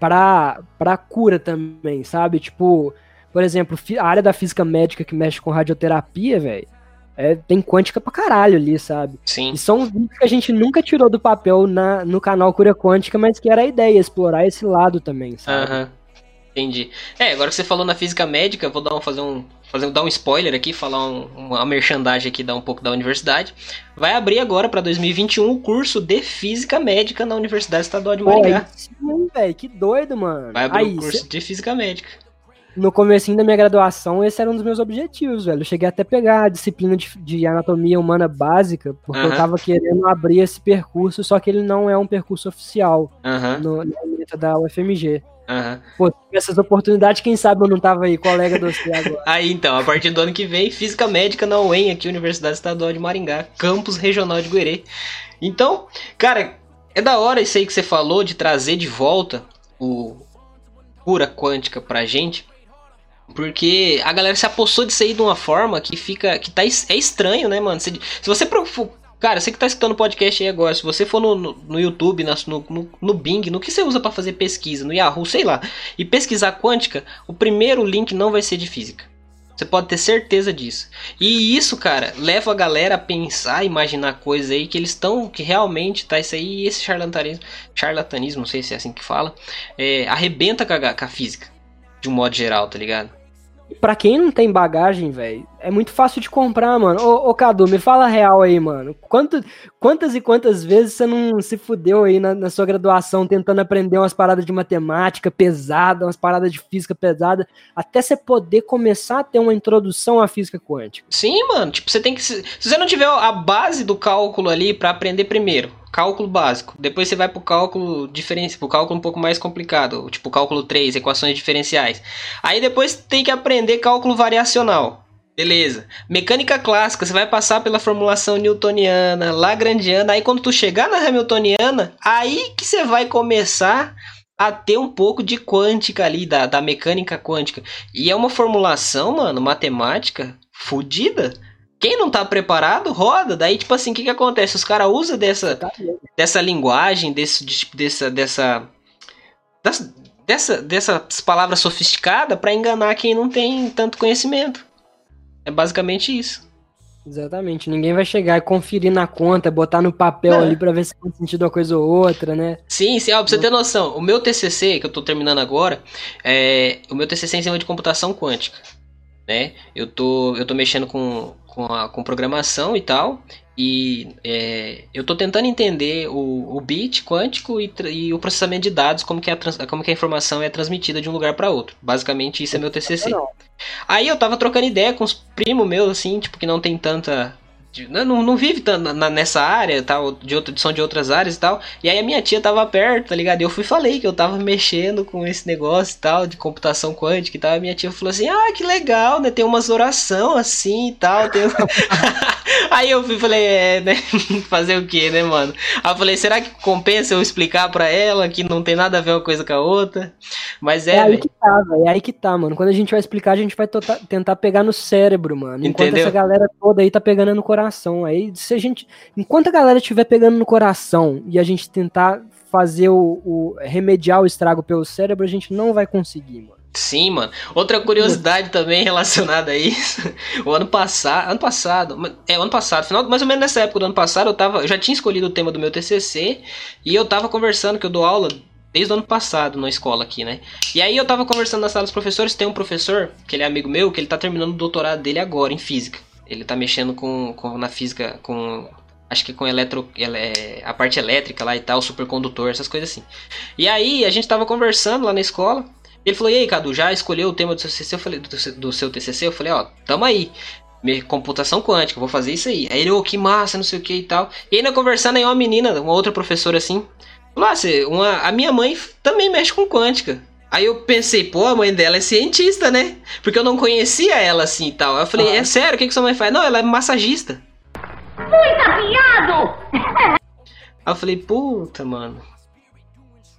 para para cura também, sabe? Tipo, por exemplo, a área da física médica que mexe com radioterapia, velho, é, tem quântica pra caralho ali, sabe? Sim. E são vídeos que a gente nunca tirou do papel na, no canal Cura Quântica, mas que era a ideia, explorar esse lado também, sabe? Aham. Entendi. É, agora que você falou na física médica, vou dar um, fazer um, fazer, dar um spoiler aqui, falar um, uma merchandagem aqui, dar um pouco da universidade. Vai abrir agora para 2021 o curso de física médica na Universidade Estadual de Maringá. Sim, velho, que doido, mano. Vai abrir o curso cê... de física médica. No comecinho da minha graduação, esse era um dos meus objetivos, velho. Eu cheguei até a pegar a disciplina de, de anatomia humana básica, porque uhum. eu tava querendo abrir esse percurso, só que ele não é um percurso oficial uhum. no, na da UFMG. Uhum. Pô, essas oportunidades, quem sabe eu não tava aí, colega do você agora. (laughs) aí então, a partir do ano que vem, Física Médica na UEM, aqui, Universidade Estadual de Maringá, campus regional de Guerê. Então, cara, é da hora isso aí que você falou de trazer de volta o cura quântica pra gente. Porque a galera se apossou de sair de uma forma que fica. que tá, é estranho, né, mano? Se, se você Cara, você que tá escutando o podcast aí agora, se você for no, no, no YouTube, no, no, no, Bing, no que você usa para fazer pesquisa, no Yahoo, sei lá, e pesquisar quântica, o primeiro link não vai ser de física. Você pode ter certeza disso. E isso, cara, leva a galera a pensar, imaginar coisas aí que eles estão, que realmente tá isso aí, esse charlatanismo, charlatanismo, não sei se é assim que fala, é, arrebenta com a, com a física, de um modo geral, tá ligado? Pra quem não tem bagagem, velho, é muito fácil de comprar, mano. Ô, ô, Cadu, me fala real aí, mano. Quanto, quantas e quantas vezes você não se fudeu aí na, na, sua graduação tentando aprender umas paradas de matemática pesada, umas paradas de física pesada, até você poder começar a ter uma introdução à física quântica? Sim, mano. Tipo, você tem que. Se você não tiver a base do cálculo ali para aprender primeiro, cálculo básico. Depois você vai pro cálculo diferencial, pro cálculo um pouco mais complicado, tipo cálculo 3, equações diferenciais. Aí depois tem que aprender cálculo variacional. Beleza. Mecânica clássica, você vai passar pela formulação newtoniana, lagrangiana, aí quando tu chegar na hamiltoniana, aí que você vai começar a ter um pouco de quântica ali, da, da mecânica quântica. E é uma formulação, mano, matemática fodida. Quem não tá preparado, roda. Daí, tipo assim, o que que acontece? Os caras usam dessa, tá dessa linguagem, desse, dessa, dessa, dessa, dessa, dessas palavras sofisticadas para enganar quem não tem tanto conhecimento. É basicamente isso. Exatamente. Ninguém vai chegar e conferir na conta, botar no papel é. ali para ver se faz sentido uma coisa ou outra, né? Sim, sim. Pra você ter noção, o meu TCC, que eu tô terminando agora, é o meu TCC é em cima de computação quântica, né? Eu tô, eu tô mexendo com, com, a, com programação e tal, e é, eu estou tentando entender o, o bit quântico e, e, o processamento de dados, como que, a, como que a informação é transmitida de um lugar para outro. Basicamente, isso é meu TCC. Aí eu tava trocando ideia com os primos meus, assim, tipo, que não tem tanta não, não vive nessa área, tal, de outra, são de outras áreas e tal. E aí a minha tia tava perto, tá ligado? E eu fui falei que eu tava mexendo com esse negócio e tal, de computação quântica e tal. E a minha tia falou assim: Ah, que legal, né? Tem umas oração assim e tal. Tem... (laughs) aí eu fui falei, é, né? (laughs) Fazer o que, né, mano? Aí eu falei, será que compensa eu explicar pra ela que não tem nada a ver uma coisa com a outra? Mas é. É aí que tá, velho. É aí que tá, mano. Quando a gente vai explicar, a gente vai tentar pegar no cérebro, mano. Enquanto Entendeu? essa galera toda aí tá pegando no coração coração. Aí, se a gente. Enquanto a galera estiver pegando no coração e a gente tentar fazer o, o, remediar o estrago pelo cérebro, a gente não vai conseguir, mano. Sim, mano. Outra curiosidade também relacionada a isso. (laughs) O ano passado, ano passado, é, ano passado, final, mais ou menos nessa época do ano passado, eu tava, eu já tinha escolhido o tema do meu TCC e eu tava conversando que eu dou aula desde o ano passado na escola aqui, né? E aí eu tava conversando na sala dos professores, tem um professor, que ele é amigo meu, que ele tá terminando o doutorado dele agora em física. Ele tá mexendo com, com na física, com acho que com eletro, é, a parte elétrica lá e tal, supercondutor, essas coisas assim. E aí a gente tava conversando lá na escola. Ele falou: "E aí, Cadu, já escolheu o tema do seu TCC?" Eu falei: "Do, do seu TCC?" Eu falei: "Ó, tamo aí. Computação quântica, vou fazer isso aí." Aí ele: "Ô, oh, que massa, não sei o que e tal." E ainda conversando aí uma menina, uma outra professora assim, falou: ah, uma, a minha mãe também mexe com quântica." Aí eu pensei, pô, a mãe dela é cientista, né? Porque eu não conhecia ela assim e tal. Eu falei, ah. é sério, o que, que sua mãe faz? Não, ela é massagista. Muito viado! Aí eu falei, puta, mano.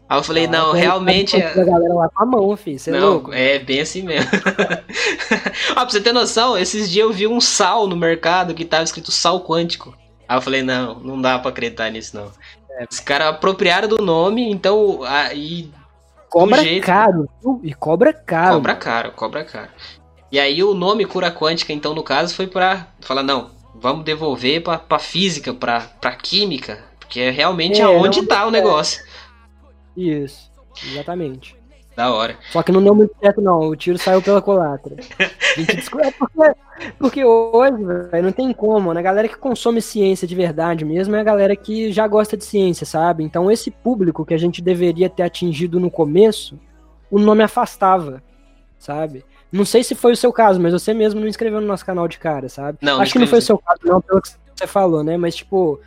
Aí eu falei, ah, não, realmente. A galera lá com a mão, filho. Você é não, louco? É bem assim mesmo. (laughs) ah, pra você ter noção, esses dias eu vi um sal no mercado que tava escrito sal quântico. Aí eu falei, não, não dá pra acreditar nisso, não. É. Os caras apropriaram do nome, então. Aí Cobra jeito... caro, e cobra caro. Cobra caro, cobra caro. E aí o nome cura quântica, então, no caso, foi pra falar, não, vamos devolver pra, pra física, pra, pra química, porque é realmente é, aonde tá o negócio. Isso, exatamente. Da hora. Só que não deu muito certo, não. O tiro saiu pela colatra. A gente é porque, porque hoje, velho, não tem como, né? A galera que consome ciência de verdade mesmo é a galera que já gosta de ciência, sabe? Então, esse público que a gente deveria ter atingido no começo, o nome afastava, sabe? Não sei se foi o seu caso, mas você mesmo não inscreveu no nosso canal de cara, sabe? Não, Acho que não foi o seu caso, não, pelo que você falou, né? Mas, tipo,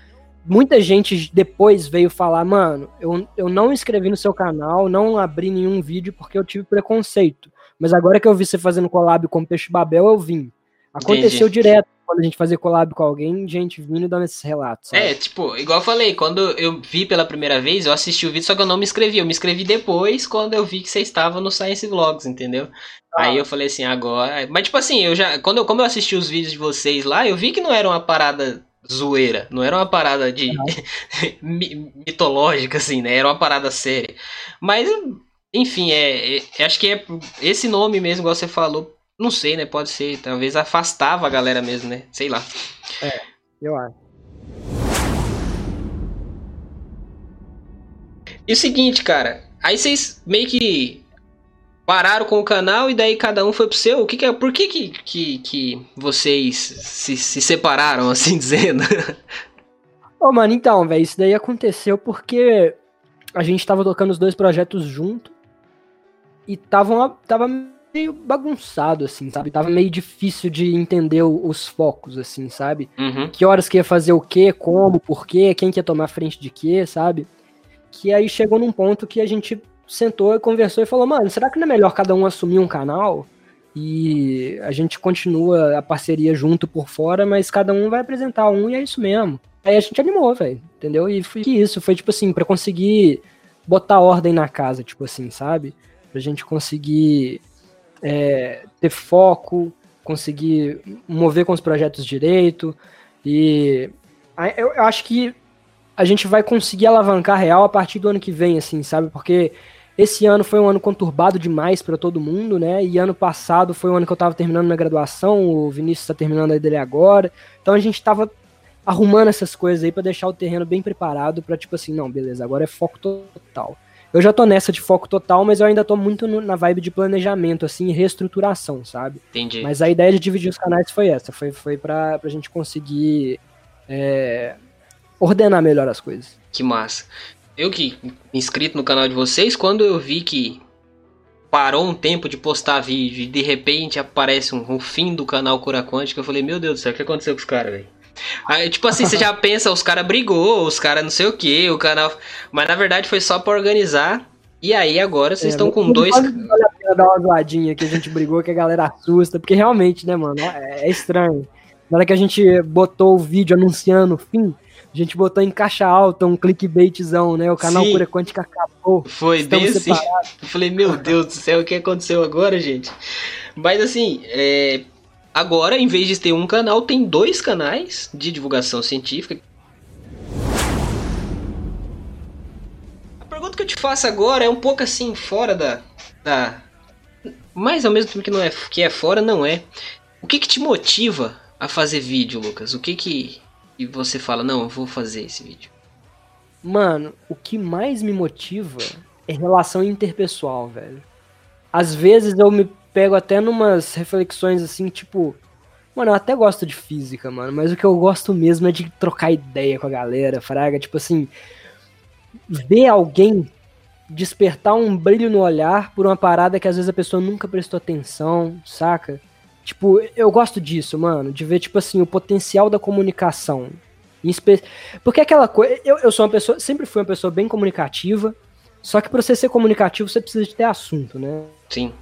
muita gente depois veio falar, mano, eu, eu não inscrevi no seu canal, não abri nenhum vídeo porque eu tive preconceito. Mas agora que eu vi você fazendo collab com o Peixe Babel, eu vim. Aconteceu Entendi. direto quando a gente fazia collab com alguém, gente vindo dando esses relatos. Sabe? É, tipo, igual eu falei, quando eu vi pela primeira vez, eu assisti o vídeo, só que eu não me inscrevi. Eu me inscrevi depois, quando eu vi que você estava no Science Vlogs, entendeu? Ah. Aí eu falei assim, agora. Mas, tipo assim, eu já. Quando eu, como eu assisti os vídeos de vocês lá, eu vi que não era uma parada zoeira, não era uma parada de (laughs) mitológica assim, né? Era uma parada séria. Mas enfim, é, é, acho que é esse nome mesmo, igual você falou, não sei, né? Pode ser, talvez afastava a galera mesmo, né? Sei lá. É, eu acho. E o seguinte, cara, aí vocês meio que pararam com o canal e daí cada um foi pro seu. O que, que é? Por que, que, que, que vocês se, se separaram, (laughs) assim dizendo? Ô, oh, mano, então, velho, isso daí aconteceu porque a gente tava tocando os dois projetos junto e tava, tava meio bagunçado, assim, sabe? Tava meio difícil de entender os focos, assim, sabe? Uhum. Que horas que ia fazer o quê, como, por quê, quem que ia tomar frente de quê, sabe? Que aí chegou num ponto que a gente sentou e conversou e falou, mano, será que não é melhor cada um assumir um canal? E a gente continua a parceria junto por fora, mas cada um vai apresentar um e é isso mesmo. Aí a gente animou, velho, entendeu? E foi isso, foi tipo assim, para conseguir botar ordem na casa, tipo assim, sabe? Pra gente conseguir é, ter foco, conseguir mover com os projetos direito. E eu, acho que a gente vai conseguir alavancar real a partir do ano que vem, assim, sabe? Porque esse ano foi um ano conturbado demais para todo mundo, né? E ano passado foi um ano que eu tava terminando minha graduação, o Vinícius tá terminando a dele agora. Então a gente tava arrumando essas coisas aí para deixar o terreno bem preparado para tipo assim, não, beleza, agora é foco total. Eu já tô nessa de foco total, mas eu ainda tô muito no, na vibe de planejamento, assim, reestruturação, sabe? Entendi. Mas a ideia de dividir os canais foi essa, foi, foi pra, pra gente conseguir é, ordenar melhor as coisas. Que massa. Eu que inscrito no canal de vocês, quando eu vi que parou um tempo de postar vídeo e de repente aparece um, um fim do canal Cura Quântica, eu falei, meu Deus do céu, o que aconteceu com os caras, velho? Aí, tipo assim, você já (laughs) pensa, os caras brigou, os caras não sei o que, o canal. Mas na verdade foi só pra organizar. E aí agora vocês é, estão com dois. Vale a pena dar uma zoadinha que a gente brigou, que a galera assusta, porque realmente, né, mano, é, é estranho. Na hora que a gente botou o vídeo anunciando o fim, a gente botou em caixa alta um clickbaitzão, né? O canal Sim. Cura Quântica acabou. Foi bem assim. Eu falei, meu Deus do céu, o que aconteceu agora, gente? Mas assim, é, Agora, em vez de ter um canal, tem dois canais de divulgação científica. A pergunta que eu te faço agora é um pouco assim, fora da. da mas ao mesmo tempo que, não é, que é fora, não é. O que, que te motiva a fazer vídeo, Lucas? O que que e você fala, não, eu vou fazer esse vídeo? Mano, o que mais me motiva é relação interpessoal, velho. Às vezes eu me pego até numas reflexões assim, tipo. Mano, eu até gosto de física, mano, mas o que eu gosto mesmo é de trocar ideia com a galera, fraga. Tipo assim, ver alguém despertar um brilho no olhar por uma parada que às vezes a pessoa nunca prestou atenção, saca? Tipo, eu gosto disso, mano, de ver, tipo assim, o potencial da comunicação. Porque aquela coisa. Eu, eu sou uma pessoa. Sempre fui uma pessoa bem comunicativa. Só que pra você ser comunicativo, você precisa de ter assunto, né? Sim.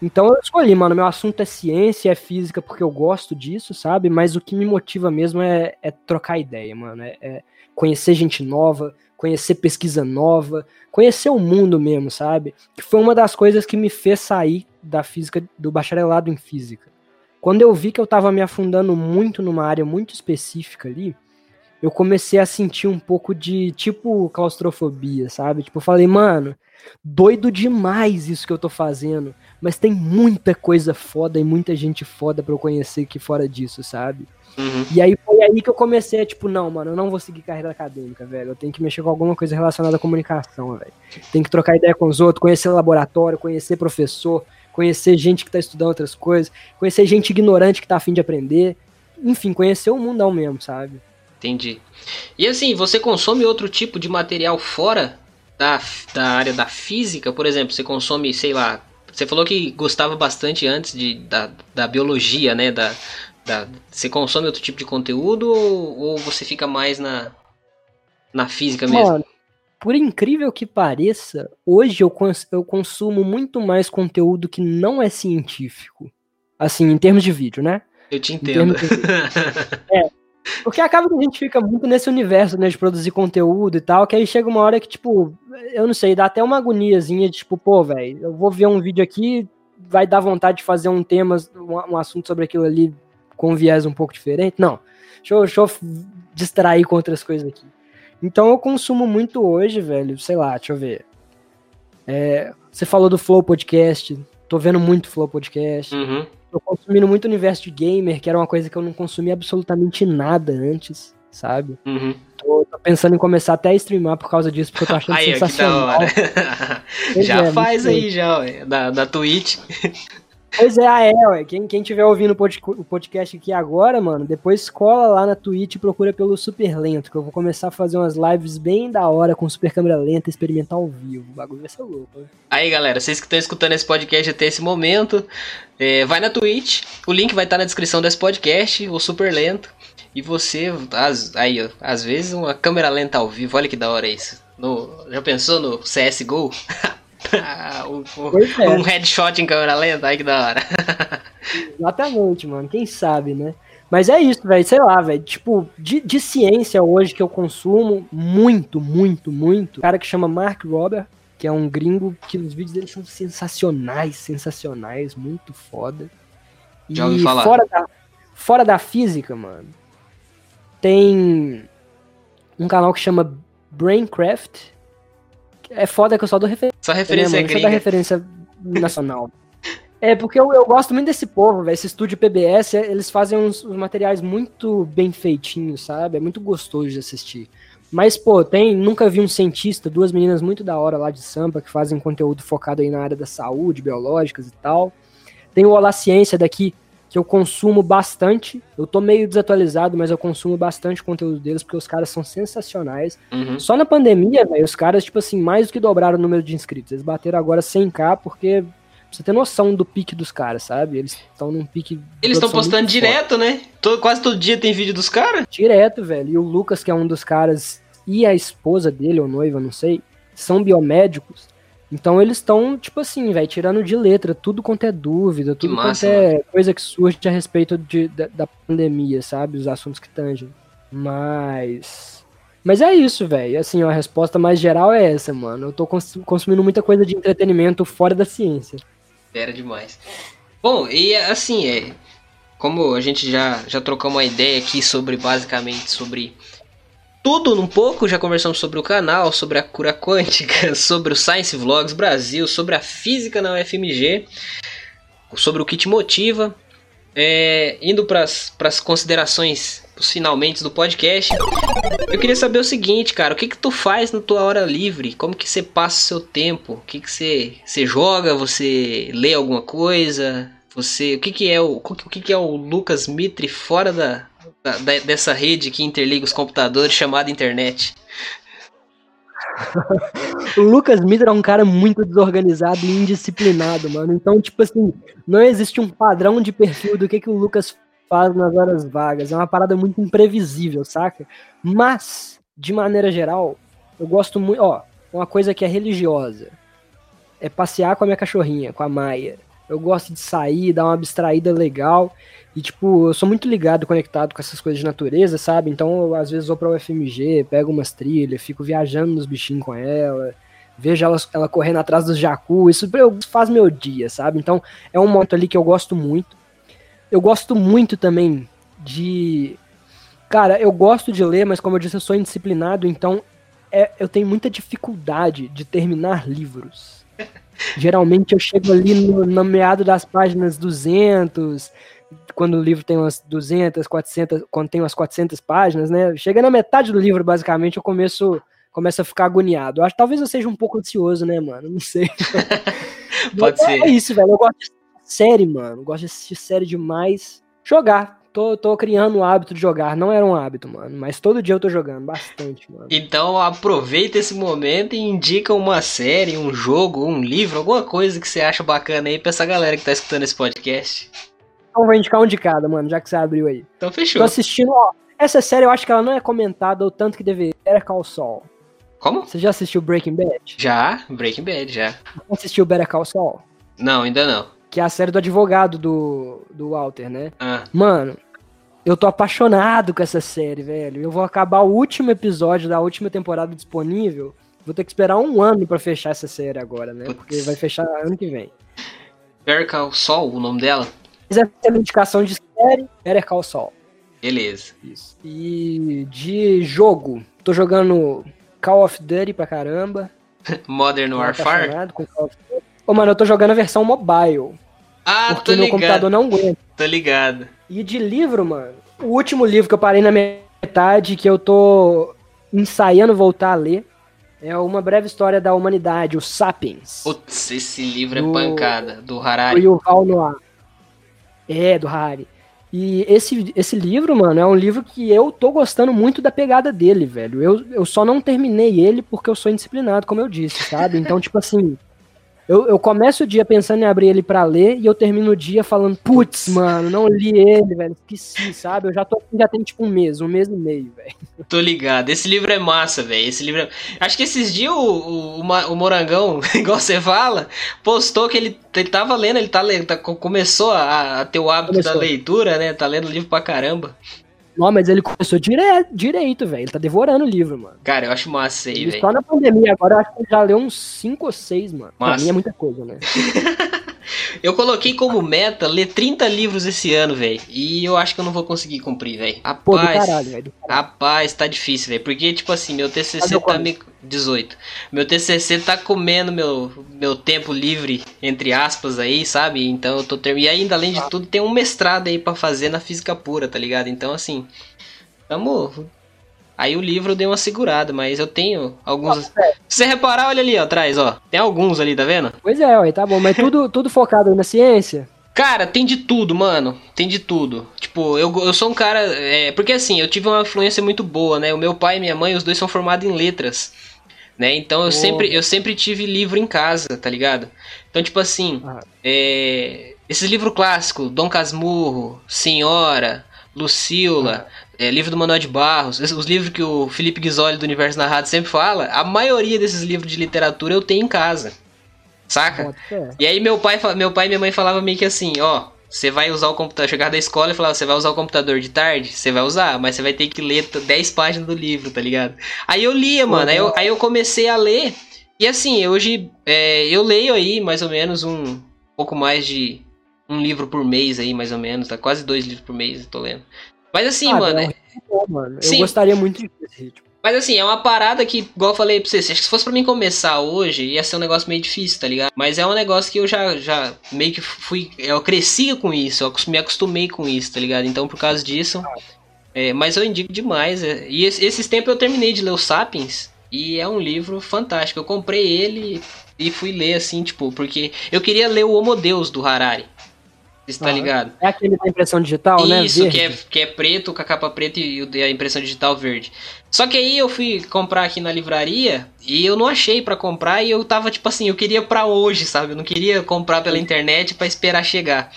Então eu escolhi, mano. Meu assunto é ciência, é física, porque eu gosto disso, sabe? Mas o que me motiva mesmo é, é trocar ideia, mano. É, é, conhecer gente nova, conhecer pesquisa nova, conhecer o mundo mesmo, sabe? Que foi uma das coisas que me fez sair da física, do bacharelado em física. Quando eu vi que eu tava me afundando muito numa área muito específica ali, eu comecei a sentir um pouco de, tipo, claustrofobia, sabe? Tipo, eu falei, mano, doido demais isso que eu tô fazendo. Mas tem muita coisa foda e muita gente foda pra eu conhecer aqui fora disso, sabe? Uhum. E aí foi aí que eu comecei a, tipo, não, mano, eu não vou seguir carreira acadêmica, velho. Eu tenho que mexer com alguma coisa relacionada à comunicação, velho. Tem que trocar ideia com os outros, conhecer laboratório, conhecer professor, conhecer gente que tá estudando outras coisas, conhecer gente ignorante que tá afim de aprender. Enfim, conhecer o mundão mesmo, sabe? Entendi. E assim, você consome outro tipo de material fora da, da área da física? Por exemplo, você consome, sei lá, você falou que gostava bastante antes de, da, da biologia, né? Da, da, você consome outro tipo de conteúdo ou, ou você fica mais na, na física mesmo? Mano, por incrível que pareça, hoje eu, cons eu consumo muito mais conteúdo que não é científico. Assim, em termos de vídeo, né? Eu te entendo. (laughs) É, porque acaba que a gente fica muito nesse universo, né, de produzir conteúdo e tal, que aí chega uma hora que, tipo, eu não sei, dá até uma agoniazinha de, tipo, pô, velho, eu vou ver um vídeo aqui, vai dar vontade de fazer um tema, um, um assunto sobre aquilo ali com um viés um pouco diferente. Não, deixa eu, deixa eu distrair com outras coisas aqui. Então eu consumo muito hoje, velho, sei lá, deixa eu ver. É, você falou do Flow Podcast, tô vendo muito Flow Podcast. Uhum tô consumindo muito universo de gamer, que era uma coisa que eu não consumia absolutamente nada antes, sabe? Uhum. Tô, tô, pensando em começar até a streamar por causa disso, porque eu tô achando aí, sensacional. (laughs) já é, faz aí, já, ué, da, da Twitch. Pois é, é, ué. Quem, quem tiver ouvindo o podcast aqui agora, mano, depois cola lá na Twitch e procura pelo Super Lento, que eu vou começar a fazer umas lives bem da hora com super câmera lenta, experimentar ao vivo. O bagulho vai ser louco, né? Aí, galera, vocês que estão escutando esse podcast até esse momento, é, vai na Twitch, o link vai estar na descrição desse podcast, o Super Lento. E você, as, aí, ó, às vezes uma câmera lenta ao vivo, olha que da hora isso. No, já pensou no CSGO? (laughs) um, é. um headshot em câmera lenta, aí que da hora. Exatamente, mano. Quem sabe, né? Mas é isso, velho. Sei lá, velho. Tipo, de, de ciência hoje que eu consumo muito, muito, muito. Um cara que chama Mark Robert, que é um gringo que os vídeos dele são sensacionais, sensacionais, muito foda. E Já ouvi falar. Fora da, fora da física, mano, tem um canal que chama Braincraft, É foda que eu só dou referência. Só referência né, mano? Gringa. referência nacional. É, porque eu, eu gosto muito desse povo, velho. Esse estúdio PBS, eles fazem uns, uns materiais muito bem feitinhos, sabe? É muito gostoso de assistir. Mas, pô, tem. Nunca vi um cientista, duas meninas muito da hora lá de Sampa que fazem conteúdo focado aí na área da saúde, biológicas e tal. Tem o Olá Ciência daqui, que eu consumo bastante. Eu tô meio desatualizado, mas eu consumo bastante conteúdo deles, porque os caras são sensacionais. Uhum. Só na pandemia, velho, os caras, tipo assim, mais do que dobraram o número de inscritos. Eles bateram agora 100k, porque pra você ter noção do pique dos caras, sabe? Eles estão num pique. Eles estão postando direto, né? Todo- quase todo dia tem vídeo dos caras. forte. Direto, velho. E o Lucas, que é um dos caras, e a esposa dele, ou noiva, não sei, são biomédicos. Então eles estão, tipo assim, velho, tirando de letra tudo quanto é dúvida, tudo massa, quanto é coisa que surge a respeito de, da, da pandemia, sabe? Os assuntos que tangem. Mas. Mas é isso, velho. Assim, ó, a resposta mais geral é essa, mano. Eu tô cons- consumindo muita coisa de entretenimento fora da ciência. Era demais. Bom, e assim, é. Como a gente já, já trocou uma ideia aqui sobre basicamente sobre tudo um pouco, já conversamos sobre o canal, sobre a cura quântica, (laughs) sobre o Science Vlogs Brasil, sobre a física na UFMG, sobre o que te motiva. É, indo para as considerações, os finalmente do podcast, eu queria saber o seguinte, cara, o que que tu faz na tua hora livre? Como que você passa o seu tempo? O que que você, você joga? Você lê alguma coisa? Você, o que que é o, o que que é o Lucas Mitre fora da, da- dessa rede que interliga os computadores chamada internet? (laughs) O Lucas Mitra é um cara muito desorganizado e indisciplinado, mano. Então, tipo assim, não existe um padrão de perfil do que, que o Lucas faz nas horas vagas. É uma parada muito imprevisível, saca? Mas, de maneira geral, eu gosto muito. Ó, uma coisa que é religiosa é passear com a minha cachorrinha, com a Maia. Eu gosto de sair, dar uma abstraída legal. E, tipo, eu sou muito ligado, conectado com essas coisas de natureza, sabe? Então, eu, às vezes, vou pra UFMG, pego umas trilhas, fico viajando nos bichinhos com ela, vejo ela, ela correndo atrás dos jacu. Isso faz meu dia, sabe? Então, é um momento ali que eu gosto muito. Eu gosto muito também de. Cara, eu gosto de ler, mas como eu disse, eu sou indisciplinado, então é- eu tenho muita dificuldade de terminar livros. Geralmente eu chego ali no, no meado das páginas 200, quando o livro tem umas 200, 400, quando tem umas 400 páginas, né? Chega na metade do livro, basicamente, eu começo, começo a ficar agoniado. Acho, talvez eu seja um pouco ansioso, né, mano? Não sei. (laughs) Pode Mas ser. É isso, velho. Eu gosto de série, mano. Eu gosto de assistir série demais. Jogar. Tô, tô criando o hábito de jogar. Não era um hábito, mano. Mas todo dia eu tô jogando bastante, mano. Então aproveita esse momento e indica uma série, um jogo, um livro, alguma coisa que você acha bacana aí pra essa galera que tá escutando esse podcast. Então vou indicar um de cada, mano, já que você abriu aí. Então Tô fechou. assistindo, ó. Essa série eu acho que ela não é comentada o tanto que deveria. Better Call Saul. Como? Você já assistiu Breaking Bad? Já, Breaking Bad, já. Assistiu Better Call Saul? Não, ainda não. Que é a série do advogado do, do Walter, né? Ah, Mano, eu tô apaixonado com essa série, velho. Eu vou acabar o último episódio da última temporada disponível. Vou ter que esperar um ano pra fechar essa série agora, né? Putz. Porque vai fechar ano que vem. Better Call Saul, o nome dela? Se quiser ter uma indicação de série, Better Call Saul. Beleza. Isso. E de jogo, tô jogando Call of Duty pra caramba. (laughs) Modern Warfare? com Call of Duty. Ô, mano, eu tô jogando a versão mobile. Ah, porque tô meu ligado. computador não aguenta. Tô ligado. E de livro, mano, o último livro que eu parei na metade, que eu tô ensaiando voltar a ler, é Uma Breve História da Humanidade, o Sapiens. Putz, esse livro Do- é pancada, do do Harari. Yuval Noah. É, do Harari. E esse, esse livro, mano, é um livro que eu tô gostando muito da pegada dele, velho. Eu, eu só não terminei ele porque eu sou indisciplinado, como eu disse, sabe? Então, (laughs) tipo assim, eu, eu começo o dia pensando em abrir ele pra ler e eu termino o dia falando, putz, mano, não li ele, velho, esqueci, sabe? Eu já tô já tem tipo um mês, um mês e meio, velho. Tô ligado. Esse livro é massa, velho. Esse livro é... Acho que esses dias o, o, o Morangão, (laughs) igual você fala, postou que ele, ele tava lendo, ele tá lendo, tá- começou a, a ter o hábito Começou. da leitura, né? Tá lendo livro pra caramba. Não, mas ele começou dire direito, velho. Ele tá devorando o livro, mano. Cara, eu acho massa aí, velho. só na pandemia, agora eu acho que ele já leu uns 5 ou 6, mano. Pra Massa. mim é muita coisa, né? (laughs) Eu coloquei como meta ler 30 livros esse ano, velho. E eu acho que eu não vou conseguir cumprir, velho. Rapaz, caralho, rapaz, tá difícil, velho. Porque, tipo assim, meu TCC tá me... 18. Meu TCC tá comendo meu, meu tempo livre, entre aspas, aí, sabe? Então eu tô terminando. E ainda, além de ah. tudo, tem um mestrado aí para fazer na física pura, tá ligado? Então, assim, tamo Aí o livro deu uma segurada, mas eu tenho alguns. Ah, é. Se você reparar, olha ali ó, atrás, ó. Tem alguns ali, tá vendo? Pois é, ué, tá bom. Mas tudo, (laughs) tudo focado na ciência? Cara, tem de tudo, mano. Tem de tudo. Tipo, eu, eu sou um cara. É, porque assim, eu tive uma influência muito boa, né? O meu pai e minha mãe, os dois são formados em letras. Né? Então eu, oh. sempre, eu sempre tive livro em casa, tá ligado? Então, tipo assim, ah. é, esses livros clássicos, Dom Casmurro, Senhora, Lucila, ah é, livro do Manuel de Barros, os livros que o Felipe Ghisoli do Universo Narrado sempre fala, a maioria desses livros de literatura eu tenho em casa. Saca? E aí meu pai, meu pai e minha mãe falavam meio que assim, ó, você vai usar o computador, chegar da escola e falar, você vai usar o computador de tarde? Você vai usar, mas você vai ter que ler 10 páginas do livro, tá ligado? Aí eu lia, mano, aí eu, aí eu comecei a ler, e assim, hoje é, eu leio aí mais ou menos um pouco mais de um livro por mês aí, mais ou menos, tá? Quase dois livros por mês eu tô lendo. Mas assim, ah, mano. É... Bom, mano. Eu gostaria muito desse ritmo. Mas assim, é uma parada que, igual eu falei pra vocês, acho que se fosse pra mim começar hoje, ia ser um negócio meio difícil, tá ligado? Mas é um negócio que eu já, já meio que fui. Eu cresci com isso, eu me acostumei com isso, tá ligado? Então, por causa disso. É, mas eu indico demais. É, e esses tempos eu terminei de ler o Sapiens. E é um livro fantástico. Eu comprei ele e fui ler, assim, tipo, porque eu queria ler o Homo Deus do Harari. Você tá ligado? É aquele da impressão digital, Isso, né? Isso, que é, que é preto com a capa preta e a impressão digital verde. Só que aí eu fui comprar aqui na livraria e eu não achei para comprar e eu tava tipo assim, eu queria para hoje, sabe? Eu não queria comprar pela internet para esperar chegar.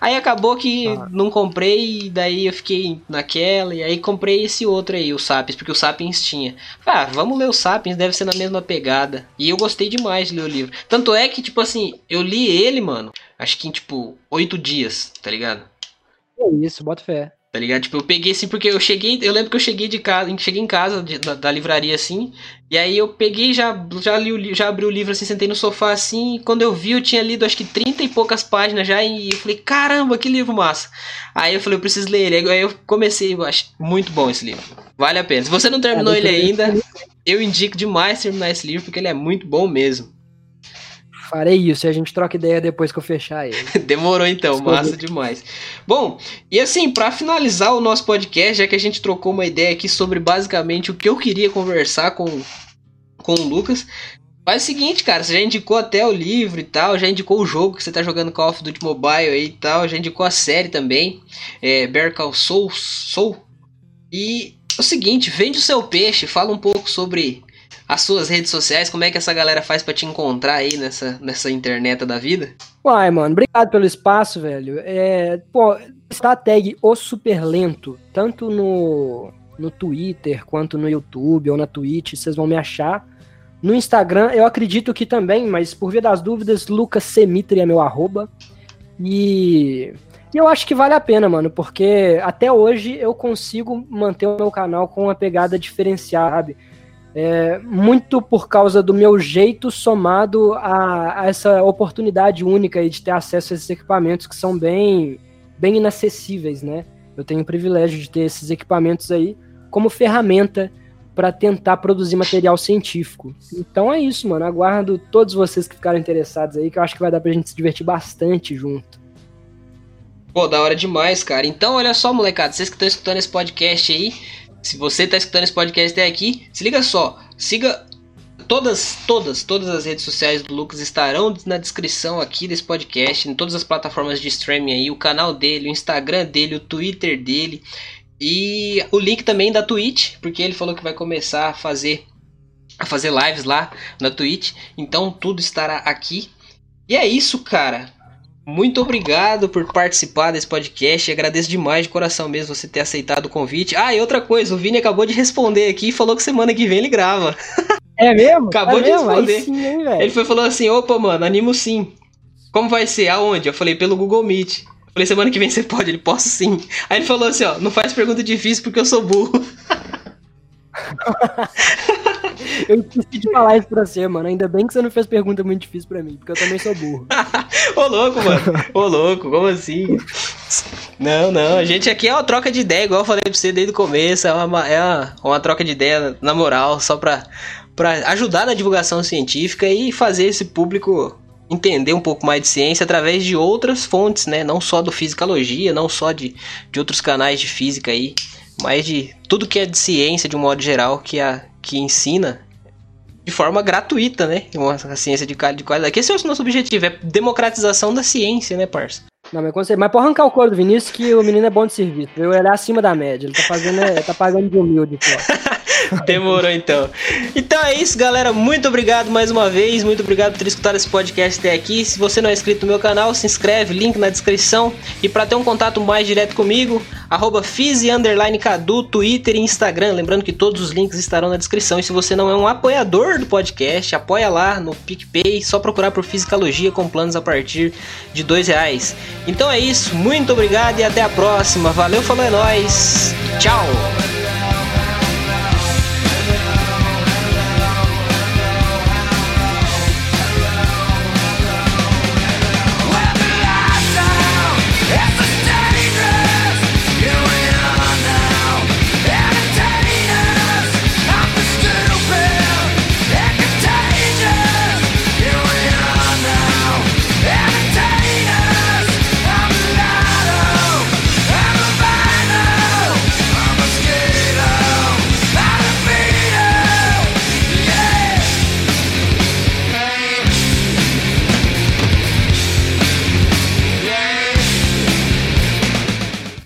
Aí acabou que ah. não comprei, e daí eu fiquei naquela, e aí comprei esse outro aí, o Sapiens, porque o Sapiens tinha. Ah, vamos ler o Sapiens, deve ser na mesma pegada. E eu gostei demais de ler o livro. Tanto é que, tipo assim, eu li ele, mano, acho que em, tipo, oito dias, tá ligado? É isso, bota fé. Tá ligado? Tipo, eu peguei assim, porque eu cheguei. Eu lembro que eu cheguei de casa, cheguei em casa de, da, da, livraria assim. E aí eu peguei, já, já li já abri o livro assim, sentei no sofá assim. E quando eu vi, eu tinha lido acho que 30 e poucas páginas já. E eu falei, caramba, que livro massa. Aí eu falei, eu preciso ler ele. Aí eu comecei, eu acho muito bom esse livro. Vale a pena. Se você não terminou ele ainda, eu indico demais terminar esse livro, porque ele é muito bom mesmo. Farei isso e a gente troca ideia depois que eu fechar ele. (laughs) Demorou então, massa demais. Bom, e assim, para finalizar o nosso podcast, já que a gente trocou uma ideia aqui sobre basicamente o que eu queria conversar com, com o Lucas, faz o seguinte, cara, você já indicou até o livro e tal, já indicou o jogo que você tá jogando Call of Duty Mobile aí e tal, já indicou a série também, é, Bear Call Soul, Soul. E é o seguinte, vende o seu peixe, fala um pouco sobre as suas redes sociais, como é que essa galera faz para te encontrar aí nessa, nessa internet da vida? Uai, mano, obrigado pelo espaço, velho. É, pô, está a tag O Super Lento, tanto no, no Twitter quanto no YouTube ou na Twitch, vocês vão me achar. No Instagram, eu acredito que também, mas por via das dúvidas, Lucas Semitri é meu arroba. E, e eu acho que vale a pena, mano, porque até hoje eu consigo manter o meu canal com uma pegada diferenciada, sabe? É, muito por causa do meu jeito somado a, a, essa oportunidade única de ter acesso a esses equipamentos que são bem, bem inacessíveis, né? Eu tenho o privilégio de ter esses equipamentos aí como ferramenta para tentar produzir material científico. Então é isso, mano. Aguardo todos vocês que ficaram interessados aí, que eu acho que vai dar pra gente se divertir bastante junto. Pô, da hora demais, cara. Então, olha só, molecada, vocês que estão escutando esse podcast aí, se você está escutando esse podcast até aqui, se liga só, siga todas, todas, todas as redes sociais do Lucas estarão na descrição aqui desse podcast, em todas as plataformas de streaming aí, o canal dele, o Instagram dele, o Twitter dele e o link também da Twitch, porque ele falou que vai começar a fazer a fazer lives lá na Twitch, então tudo estará aqui. E é isso, cara. Muito obrigado por participar desse podcast. Agradeço demais de coração mesmo você ter aceitado o convite. Ah, e outra coisa, o Vini acabou de responder aqui e falou que semana que vem ele grava. É mesmo? acabou é de mesmo? responder. Sim, hein, ele foi falou assim: opa, mano, animo sim. Como vai ser? Aonde? Eu falei, pelo Google Meet. Eu falei, semana que vem você pode? Ele, posso sim. Aí ele falou assim, ó, não faz pergunta difícil porque eu sou burro. (laughs) Eu esqueci de falar isso pra você, mano. Ainda bem que você não fez pergunta muito difícil pra mim, porque eu também sou burro. (laughs) Ô louco, mano. Ô louco, como assim? Não, não. A gente aqui é uma troca de ideia, igual eu falei pra você desde o começo. É uma, é uma, uma troca de ideia, na moral, só pra, pra ajudar na divulgação científica e fazer esse público entender um pouco mais de ciência através de outras fontes, né? Não só do Fisicalogia, não só de, de outros canais de física aí, mas de tudo que é de ciência de um modo geral que, a, que ensina de forma gratuita, né? Uma ciência de qualidade. Que esse é o nosso objetivo, é democratização da ciência, né, parça? Não, mas, você, mas pode arrancar o couro do Vinícius que o menino é bom de serviço. Ele é acima da média. Ele tá fazendo, ele tá pagando de humilde, pô. (laughs) (laughs) Demorou então. Então é isso, galera. Muito obrigado mais uma vez. Muito obrigado por ter escutado esse podcast até aqui. Se você não é inscrito no meu canal, se inscreve, link na descrição. E para ter um contato mais direto comigo, arroba Cadu, Twitter e Instagram. Lembrando que todos os links estarão na descrição. E se você não é um apoiador do podcast, apoia lá no PicPay. Só procurar por Fisicalogia com planos a partir de dois reais. Então é isso. Muito obrigado e até a próxima. Valeu, falou é nóis. Tchau.